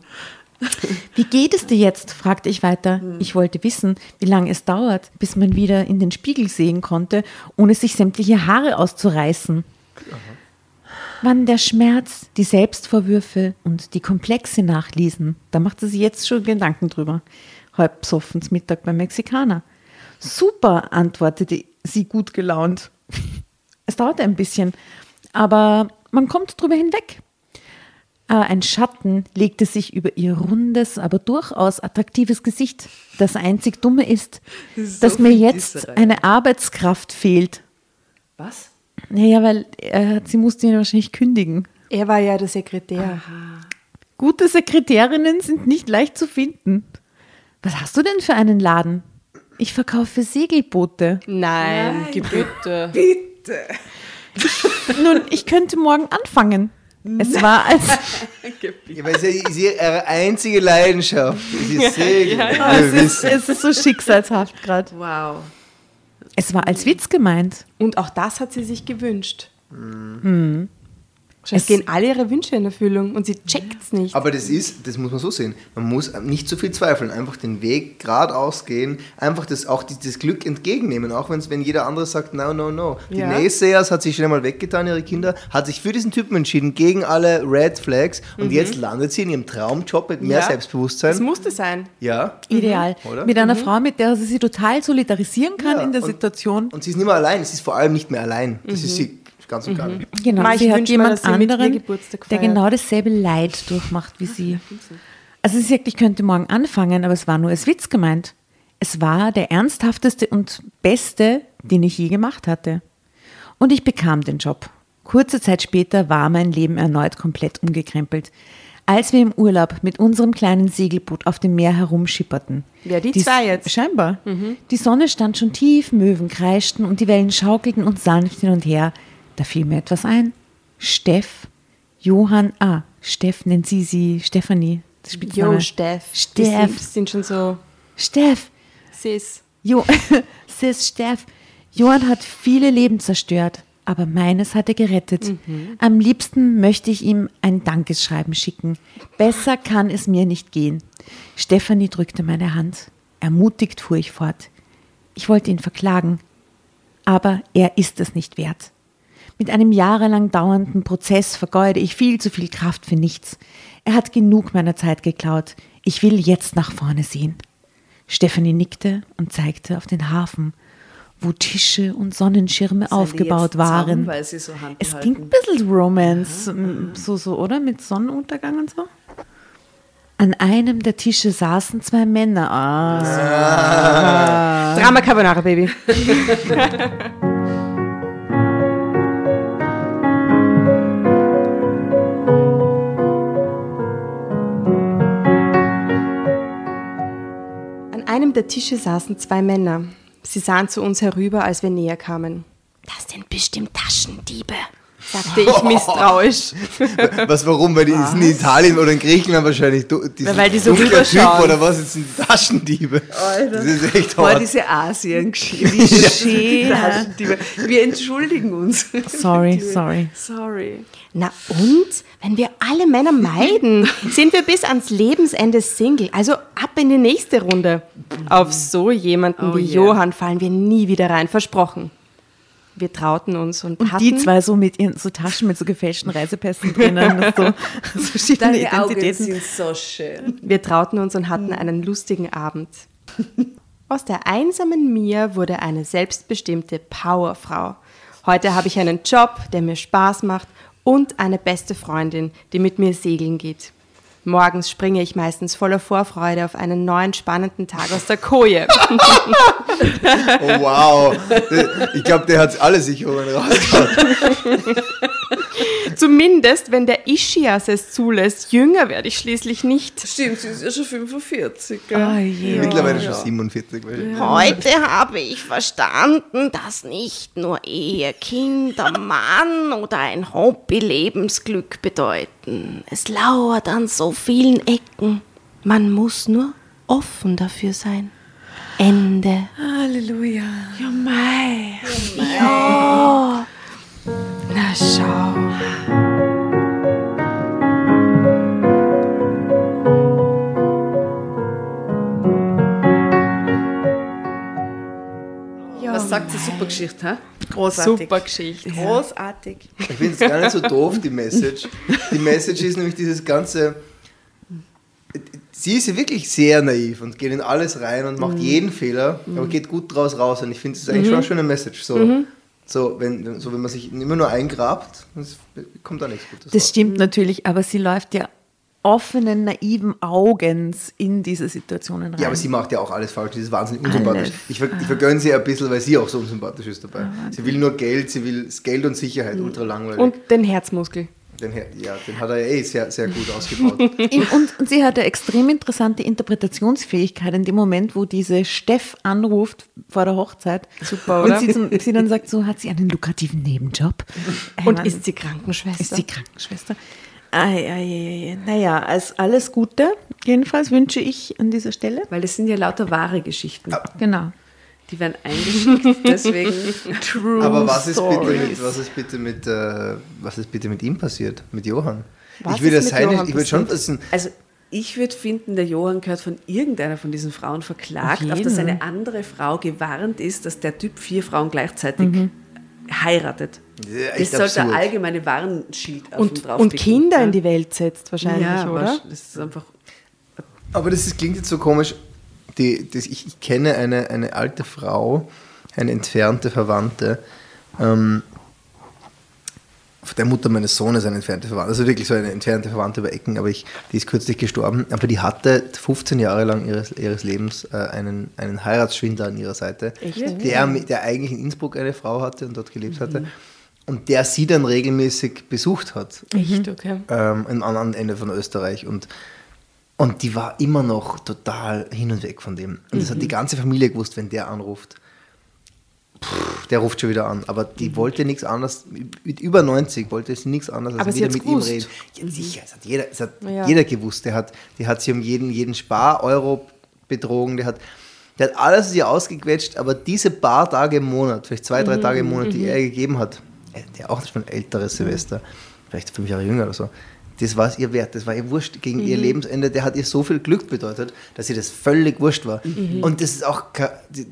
Wie geht es dir jetzt? fragte ich weiter. Ich wollte wissen, wie lange es dauert, bis man wieder in den Spiegel sehen konnte, ohne sich sämtliche Haare auszureißen. Wann der Schmerz, die Selbstvorwürfe und die Komplexe nachließen, da machte sie jetzt schon Gedanken drüber. Halb besoffen zum Mittag beim Mexikaner. Super, antwortete sie gut gelaunt. (laughs) Es dauerte ein bisschen, aber man kommt drüber hinweg. Äh, Ein Schatten legte sich über ihr rundes, aber durchaus attraktives Gesicht. Das einzig Dumme ist, Das ist so dass mir jetzt eine Arbeitskraft fehlt. Was? Naja, weil äh, sie musste ihn wahrscheinlich kündigen. Er war ja der Sekretär. Gute Sekretärinnen sind nicht leicht zu finden. Was hast du denn für einen Laden? Ich verkaufe Segelboote. Nein, Gebiete. (laughs) Nun, ich könnte morgen anfangen. Es war als Ja, weil es ist ja- ist ihre einzige Leidenschaft. Sie (laughs) ist Segeln. Wir es, ist, es ist so schicksalshaft gerade. Wow. Es war als Witz gemeint. Und auch das hat sie sich gewünscht. Hm. Es gehen alle ihre Wünsche in Erfüllung und sie checkt's nicht. Aber das ist, das muss man so sehen. Man muss nicht zu viel zweifeln, einfach den Weg geradeaus gehen, einfach das, auch die, das Glück entgegennehmen, auch wenn's, wenn jeder andere sagt, no, no, no. Die Ja. Naysayers hat sich schon einmal weggetan, ihre Kinder, hat sich für diesen Typen entschieden, gegen alle Red Flags und jetzt landet sie in ihrem Traumjob mit mehr Mhm. Ja. Selbstbewusstsein. Das musste sein. ja. Ideal. Oder? Mit einer Frau, mit der sie sich total solidarisieren kann Ja, in der und- Situation. Und sie ist nicht mehr allein, sie ist vor allem nicht mehr allein. Das ist sie ganz und gar nicht. Genau, Ma, ich sie hat jemand ihr anderen, der genau dasselbe Leid durchmacht wie sie. Also sie sagt, ich könnte morgen anfangen, aber es war nur als Witz gemeint. Es war der ernsthafteste und beste, den ich je gemacht hatte. Und ich bekam den Job. Kurze Zeit später war mein Leben erneut komplett umgekrempelt. Als wir im Urlaub mit unserem kleinen Segelboot auf dem Meer herumschipperten. Wer die zwei jetzt? Scheinbar. Die Sonne stand schon tief, Möwen kreischten und die Wellen schaukelten uns sanft hin und her. Da fiel mir etwas ein. Steff, Johann, ah, Steff nennt sie sie Stefanie. Das. Jo, Steff. Die Steff. sind, sind schon so Steff. sis. Jo, (laughs) Sis Steff. Johann hat viele Leben zerstört, aber meines hat er gerettet. Am liebsten möchte ich ihm ein Dankesschreiben schicken. Besser kann es mir nicht gehen. Stefanie drückte meine Hand. Ermutigt fuhr ich fort. Ich wollte ihn verklagen, aber er ist es nicht wert. Mit einem jahrelang dauernden Prozess vergeude ich viel zu viel Kraft für nichts. Er hat genug meiner Zeit geklaut. Ich will jetzt nach vorne sehen. Stefanie nickte und zeigte auf den Hafen, wo Tische und Sonnenschirme aufgebaut waren. weil sie so Hand Es klingt ein bisschen Romance, m, so, so, oder? Mit Sonnenuntergang und so. An einem der Tische saßen zwei Männer. Ah, Drama Carbonara, Baby. (laughs) einem der Tische saßen zwei Männer. Sie sahen zu uns herüber, als wir näher kamen. Das sind bestimmt Taschendiebe, sagte ich misstrauisch. (laughs) Was, warum? Weil die sind in Italien oder in Griechenland wahrscheinlich. du- Die sind weil die so rüberschauen. oder was? Das sind Taschendiebe. Das ist echt Boah, hart. diese Asien-Geschichte. (laughs) Wie schön. Taschendiebe. Wir entschuldigen uns. Sorry, sorry. Sorry. Na und? Wenn wir alle Männer meiden, (laughs) sind wir bis ans Lebensende Single. Also ab in die nächste Runde. Auf so jemanden Oh wie yeah. Johann fallen wir nie wieder rein, versprochen. Wir trauten uns und, Und hatten... die zwei so mit ihren so Taschen mit so gefälschten Reisepässen drinnen, (laughs) so, so verschiedene Deine Augen Identitäten. sind so schön. Wir trauten uns und hatten einen lustigen Abend. Aus der einsamen Mia wurde eine selbstbestimmte Powerfrau. Heute habe ich einen Job, der mir Spaß macht und eine beste Freundin, die mit mir segeln geht. Morgens springe ich meistens voller Vorfreude auf einen neuen spannenden Tag aus der Koje. (laughs) Oh, wow. Ich glaube, der hat alle Sicherungen rausgehauen. (laughs) Zumindest, wenn der Ischias es zulässt. Jünger werde ich schließlich nicht. Stimmt, sie ist ja schon 45. Gell? Oh je. Mittlerweile schon 47. wahrscheinlich. Heute habe ich verstanden, dass nicht nur Ehe, Kinder, Mann oder ein Hobby Lebensglück bedeuten. Es lauert an so vielen Ecken. Man muss nur offen dafür sein. Ende. Halleluja. Ja, mei. Ja. Na schau. Sagt sie? Super Geschichte, hä? Großartig. Super Geschichte. Großartig. Ich finde es gar nicht so doof, die Message. Die Message ist nämlich dieses ganze. Sie ist ja wirklich sehr naiv und geht in alles rein und macht jeden Fehler, aber geht gut draus raus. Und ich finde, es ist eigentlich schon eine schöne Message. So, so, wenn, so, wenn man sich immer nur eingrabt, das kommt da nichts Gutes Das raus. stimmt natürlich, aber sie läuft ja offenen, naiven Augens in diese Situationen rein. Ja, aber sie macht ja auch alles falsch. Sie ist wahnsinnig unsympathisch. Ich, ver ich vergönne sie ein bisschen, weil sie auch so unsympathisch ist dabei. Sie will nur Geld, sie will das Geld und Sicherheit, ultra langweilig. Und den Herzmuskel. Den, ja, den hat er ja eh sehr, sehr gut ausgebaut. (laughs) In- und, und sie hat eine extrem interessante Interpretationsfähigkeit in dem Moment, wo diese Steff anruft vor der Hochzeit. Super, Und oder? sie, zum, sie dann sagt, so hat sie einen lukrativen Nebenjob. Und Mann, ist sie Krankenschwester? ist sie Krankenschwester. Ei, ei, ei, ei. Naja, also alles Gute. Jedenfalls wünsche ich an dieser Stelle. Weil das sind ja lauter wahre Geschichten. Genau. Die werden eingeschickt, (laughs) deswegen true Aber was ist, bitte mit, was, ist bitte mit, äh, was ist bitte mit ihm passiert? Mit Johann? Was ich würde seine, ich würde schon wissen, Also ich würde finden, der Johann gehört von irgendeiner von diesen Frauen verklagt, Auf auf, dass eine andere Frau gewarnt ist, dass der Typ vier Frauen gleichzeitig heiratet. Ja, das sollte absurd. allgemeine Warnschild auf Und, drauf und Kinder ja. in die Welt setzt wahrscheinlich, ja, oder? aber Das ist einfach. aber das ist, klingt jetzt so komisch. Die, das, ich, ich kenne eine, eine alte Frau, eine entfernte Verwandte, ähm, der Mutter meines Sohnes eine entfernte Verwandte, also wirklich so eine entfernte Verwandte über Ecken, aber ich, die ist kürzlich gestorben, aber die hatte 15 Jahre lang ihres, ihres Lebens äh, einen, einen Heiratsschwindler an ihrer Seite, der, der eigentlich in Innsbruck eine Frau hatte und dort gelebt hatte und der sie dann regelmäßig besucht hat. Echt, okay. ähm, am anderen Ende von Österreich und und die war immer noch total hin und weg von dem. Und das hat die ganze Familie gewusst, wenn der anruft. Pff, der ruft schon wieder an. Aber die wollte nichts anderes. Mit über 90 wollte sie nichts anderes als Aber wieder mit ihm gewusst. reden. Ja, sicher, es hat jeder, es hat Ja. jeder gewusst. Der hat, die hat sie um jeden, jeden Spar-Euro betrogen. Der hat, der hat alles aus ihr ausgequetscht. Aber diese paar Tage im Monat, vielleicht zwei, drei Tage im Monat, die er ihr gegeben hat, äh, der auch schon ein älteres Semester, vielleicht fünf Jahre jünger oder so, das war es ihr wert, das war ihr wurscht gegen ihr Lebensende, der hat ihr so viel Glück bedeutet, dass ihr das völlig wurscht war. Und das ist auch, die,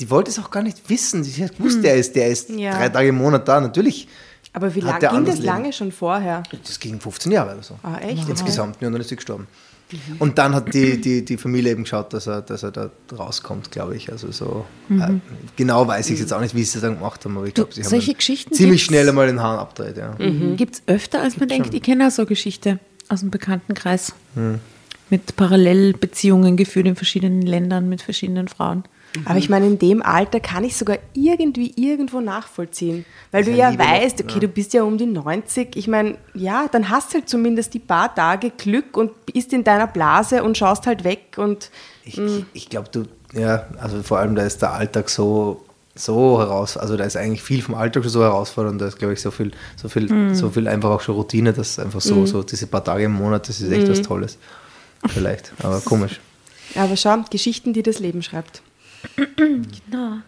die wollte es auch gar nicht wissen, sie hat gewusst, der ist, der ist Ja. drei Tage im Monat da, natürlich. Aber wie lange ging das Leben. lange schon vorher? Das ging 15 Jahre oder so. Ah, echt? Insgesamt, ja, und dann ist sie gestorben. Und dann hat die, die, die Familie eben geschaut, dass er, dass er da rauskommt, glaube ich. Also so, äh, genau weiß ich jetzt auch nicht, wie sie es dann gemacht haben, aber ich glaube, sie haben solche dann Geschichten ziemlich gibt's- schnell einmal den Hahn abgedreht. Ja. Gibt es öfter, als man denkt. Ich kenne auch so Geschichte aus dem Bekanntenkreis. Hm. Mit Parallelbeziehungen geführt in verschiedenen Ländern mit verschiedenen Frauen. Aber ich meine, in dem Alter kann ich sogar irgendwie irgendwo nachvollziehen. Weil du Ja, ja weißt, okay, du bist ja um die 90. Ich meine, ja, dann hast du halt zumindest die paar Tage Glück und bist in deiner Blase und schaust halt weg und Ich, ich, ich glaube, du, ja, also vor allem da ist der Alltag so, so heraus, also da ist eigentlich viel vom Alltag schon so herausfordernd, da ist glaube ich so viel, so viel, so viel einfach auch schon Routine, dass einfach so, so diese paar Tage im Monat, das ist echt was Tolles. Vielleicht, aber komisch. Aber schau, Geschichten, die das Leben schreibt. Genau.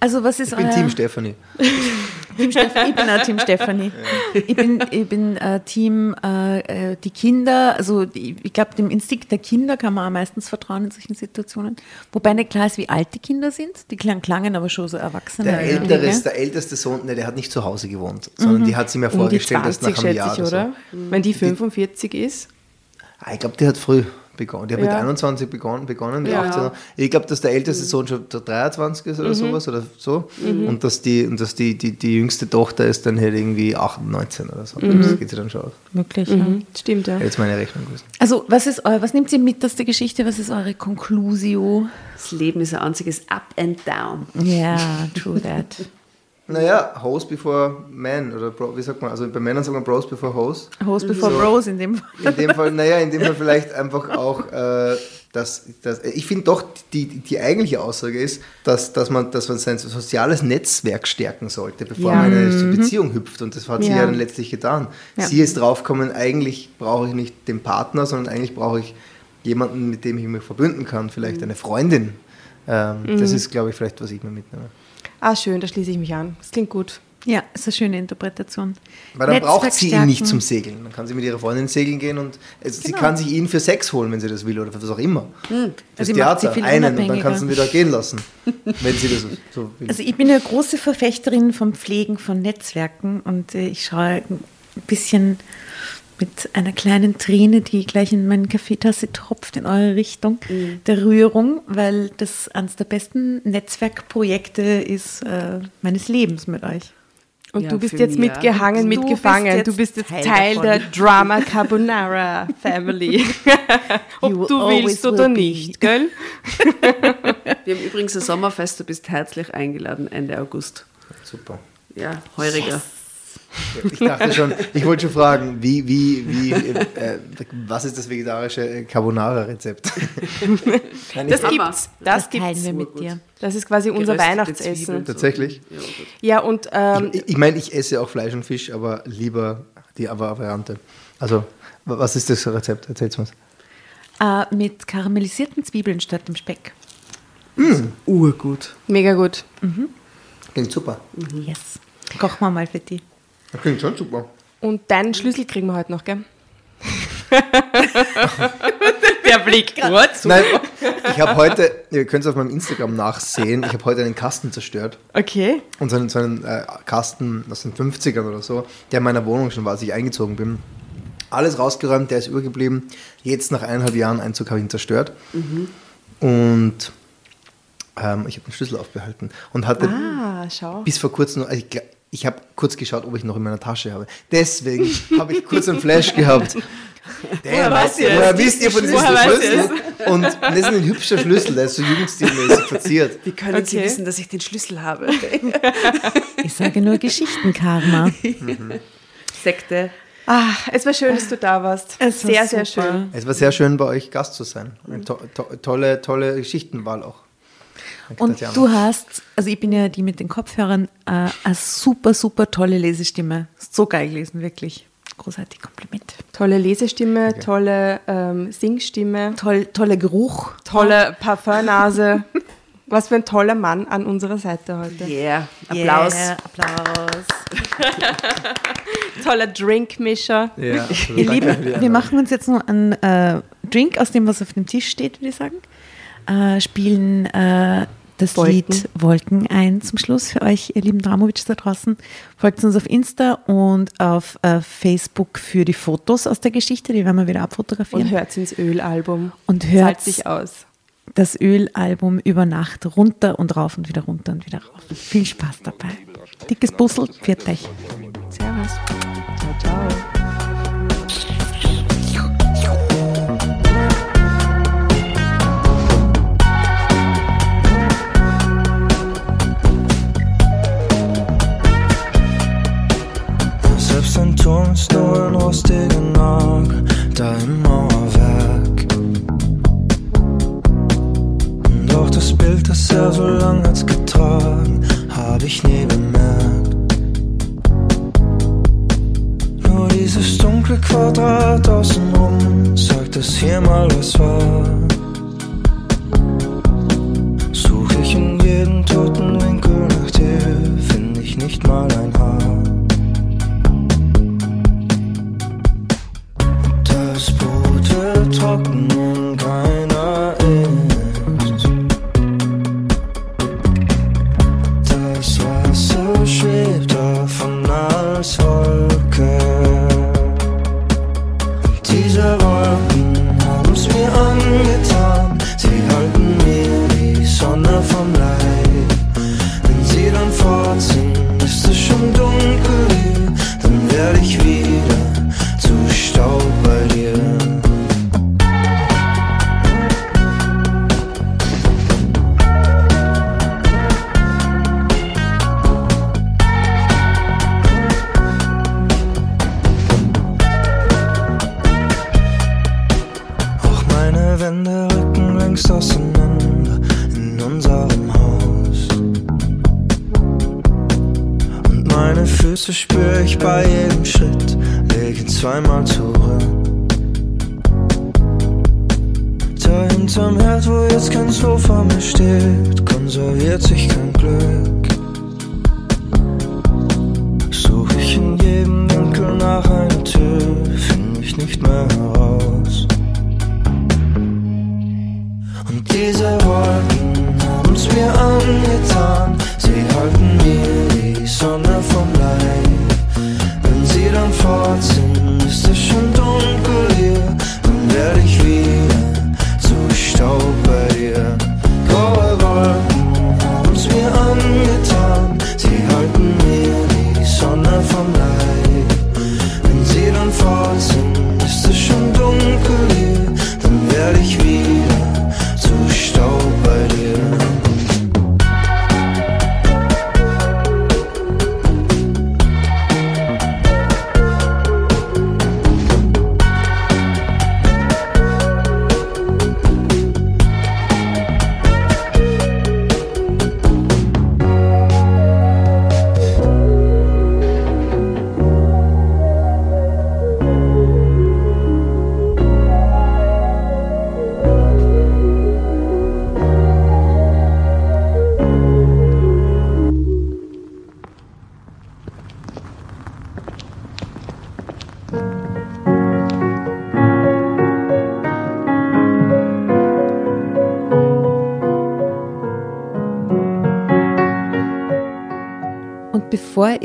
Also was ist Ich bin euer Team Stefanie. (laughs) Team? Ich bin auch Team Stefanie. Ich bin, ich bin äh, Team äh, äh, die Kinder, also die, ich glaube, dem Instinkt der Kinder kann man am meistens vertrauen in solchen Situationen. Wobei nicht klar ist, wie alt die Kinder sind. Die klangen, klangen aber schon so Erwachsene. Der, Dinge. ältere, der älteste Sohn, ne, der hat nicht zu Hause gewohnt, sondern die hat sie mir Um die vorgestellt, erst 20, nach einem Jahr ich, oder so. oder? Wenn die 45 ist. Ah, ich glaube, die hat früh begonnen. Die hat mit Ja. 21 begonnen, begonnen die Ja. 18. Ich glaube, dass der älteste Sohn schon der 23 ist Mhm. oder sowas oder so. Und dass die, und dass die, die, die jüngste Tochter ist dann halt irgendwie 18, 19 oder so. Mhm. Das geht sie dann schon aus. Möglich, ja. Mhm. Stimmt, ja. Jetzt meine Rechnung gewesen. Also, was ist euer, was nehmt ihr mit aus der Geschichte? Was ist eure Conclusio? Das Leben ist ein einziges Up and Down. Ja, true that. Naja, Hose before Man oder Bro, wie sagt man? Also bei Männern sagt man Bros before Hose. Host before So. Bros in dem Fall. In dem Fall, naja, in dem Fall (laughs) vielleicht einfach auch, äh, dass, dass ich finde doch, die, die eigentliche Aussage ist, dass, dass, man, dass man sein soziales Netzwerk stärken sollte, bevor Ja. man in eine Beziehung hüpft. Und das hat sie Ja. ja dann letztlich getan. Ja. Sie ist draufgekommen, eigentlich brauche ich nicht den Partner, sondern eigentlich brauche ich jemanden, mit dem ich mich verbünden kann, vielleicht eine Freundin. Ähm, Das ist, glaube ich, vielleicht, was ich mir mitnehme. Ah, schön, da schließe ich mich an. Das klingt gut. Ja, ist eine schöne Interpretation. Weil dann braucht sie ihn nicht zum Segeln. Dann kann sie mit ihrer Freundin segeln gehen und es, sie Genau. kann sich ihn für Sex holen, wenn sie das will oder für was auch immer. Das Also sie sie Theater, viel einen und dann unabhängiger. kann sie ihn wieder gehen lassen, (laughs) wenn sie das so will. Also ich bin eine große Verfechterin vom Pflegen von Netzwerken und äh, ich schaue ein bisschen mit einer kleinen Träne, die gleich in meine Kaffeetasse tropft, in eure Richtung, der Rührung, weil das eines der besten Netzwerkprojekte ist äh, meines Lebens mit euch. Und Ja, du bist jetzt mich, mitgehangen, Du mitgefangen. du bist jetzt Teil Teil, der Drama Carbonara (laughs) Family. (laughs) Ob You du willst oder will be. nicht, gell? (laughs) Wir haben übrigens ein Sommerfest, du bist herzlich eingeladen Ende August. Super. Ja, heuriger. Ich dachte schon, ich wollte schon fragen, wie, wie, wie, äh, was ist das vegetarische Carbonara-Rezept? Nein, Das gibt's. Das, teilen gibt's. wir mit dir. Das ist quasi unser Geröstete Weihnachtsessen. Zwiebeln. Tatsächlich? Ja, und ähm, ich ich meine, ich esse auch Fleisch und Fisch, aber lieber die Variante. Also, wa- was ist das Rezept? Erzähl's mal. Äh, mit karamellisierten Zwiebeln statt dem Speck. Urgut. mega gut. Klingt super. Yes. Kochen wir mal für die. Das klingt schon super. Und deinen Schlüssel kriegen wir heute noch, gell? (laughs) Der Blick. Gut. Nein, ich habe heute, ihr könnt es auf meinem Instagram nachsehen, ich habe heute einen Kasten zerstört. Okay. Und so einen, so einen äh, Kasten aus den 50ern oder so, der in meiner Wohnung schon war, als ich eingezogen bin. Alles rausgeräumt, der ist übergeblieben. Jetzt nach eineinhalb Jahren Einzug habe ich ihn zerstört. Und ähm, ich habe den Schlüssel aufbehalten. Und hatte Ah, schau. bis vor kurzem, noch- also ich, ich habe kurz geschaut, ob ich noch in meiner Tasche habe. Deswegen habe ich kurz einen Flash gehabt. (laughs) Damn, weiß ihr woher wisst ihr von diesem Schlüssel? Und das ist ein hübscher Schlüssel, der ist so jugendstilmäßig verziert. Wie können Sie Okay. wissen, dass ich den Schlüssel habe? (laughs) Ich sage nur Geschichtenkarma. Sekte. Ah, es war schön, dass du da warst. Es war sehr, sehr super. schön. Es war sehr schön, bei euch Gast zu sein. Eine to to tolle, tolle Geschichtenwahl auch. Danke, Und Tatjana. du hast, also ich bin ja die mit den Kopfhörern, äh, eine super, super tolle Lesestimme. So geil gelesen, wirklich. Großartig, Kompliment. Tolle Lesestimme, tolle ähm, Singstimme, Toll, toller Geruch. tolle Parfumnase. (laughs) Was für ein toller Mann an unserer Seite heute. Yeah. Applaus. Yeah, Applaus. (laughs) Toller Drinkmischer. Ja. Ihr Lieben, wir machen uns jetzt noch einen äh, Drink aus dem, was auf dem Tisch steht, würde ich sagen. Äh, spielen äh, das Wolken. Lied Wolken ein zum Schluss für euch, ihr lieben Dramovic da draußen. Folgt uns auf Insta und auf äh, Facebook für die Fotos aus der Geschichte, die werden wir wieder abfotografieren. Und hört ins Ölalbum. Und hört sich aus. das Ölalbum über Nacht runter und rauf und wieder runter und wieder rauf. Viel Spaß dabei. Dickes Bussel, pfiat euch. Servus. Ciao, ciao. Ist nur ein rostiger Nagel da im Mauerwerk. Doch das Bild ja, so lang hat's getragen, hab ich nie bemerkt. Nur dieses dunkle Quadrat außenrum sagt, dass hier mal was war. Such ich in jedem toten Winkel nach dir, find ich nicht mal ein Haar. Brot wird trocken und keiner isst. Das Wasser schwebt davon als Wolke. Füße spür ich bei jedem Schritt, lege zweimal zurück. Da hinterm Herd, wo jetzt kein Sofa mehr steht, konserviert sich kein Glück. Such ich in jedem Winkel nach einer Tür, finde ich nicht mehr heraus. Und diese Wolken haben's mir angetan. Sie halten mir Sonne vom Leib. Wenn sie dann fort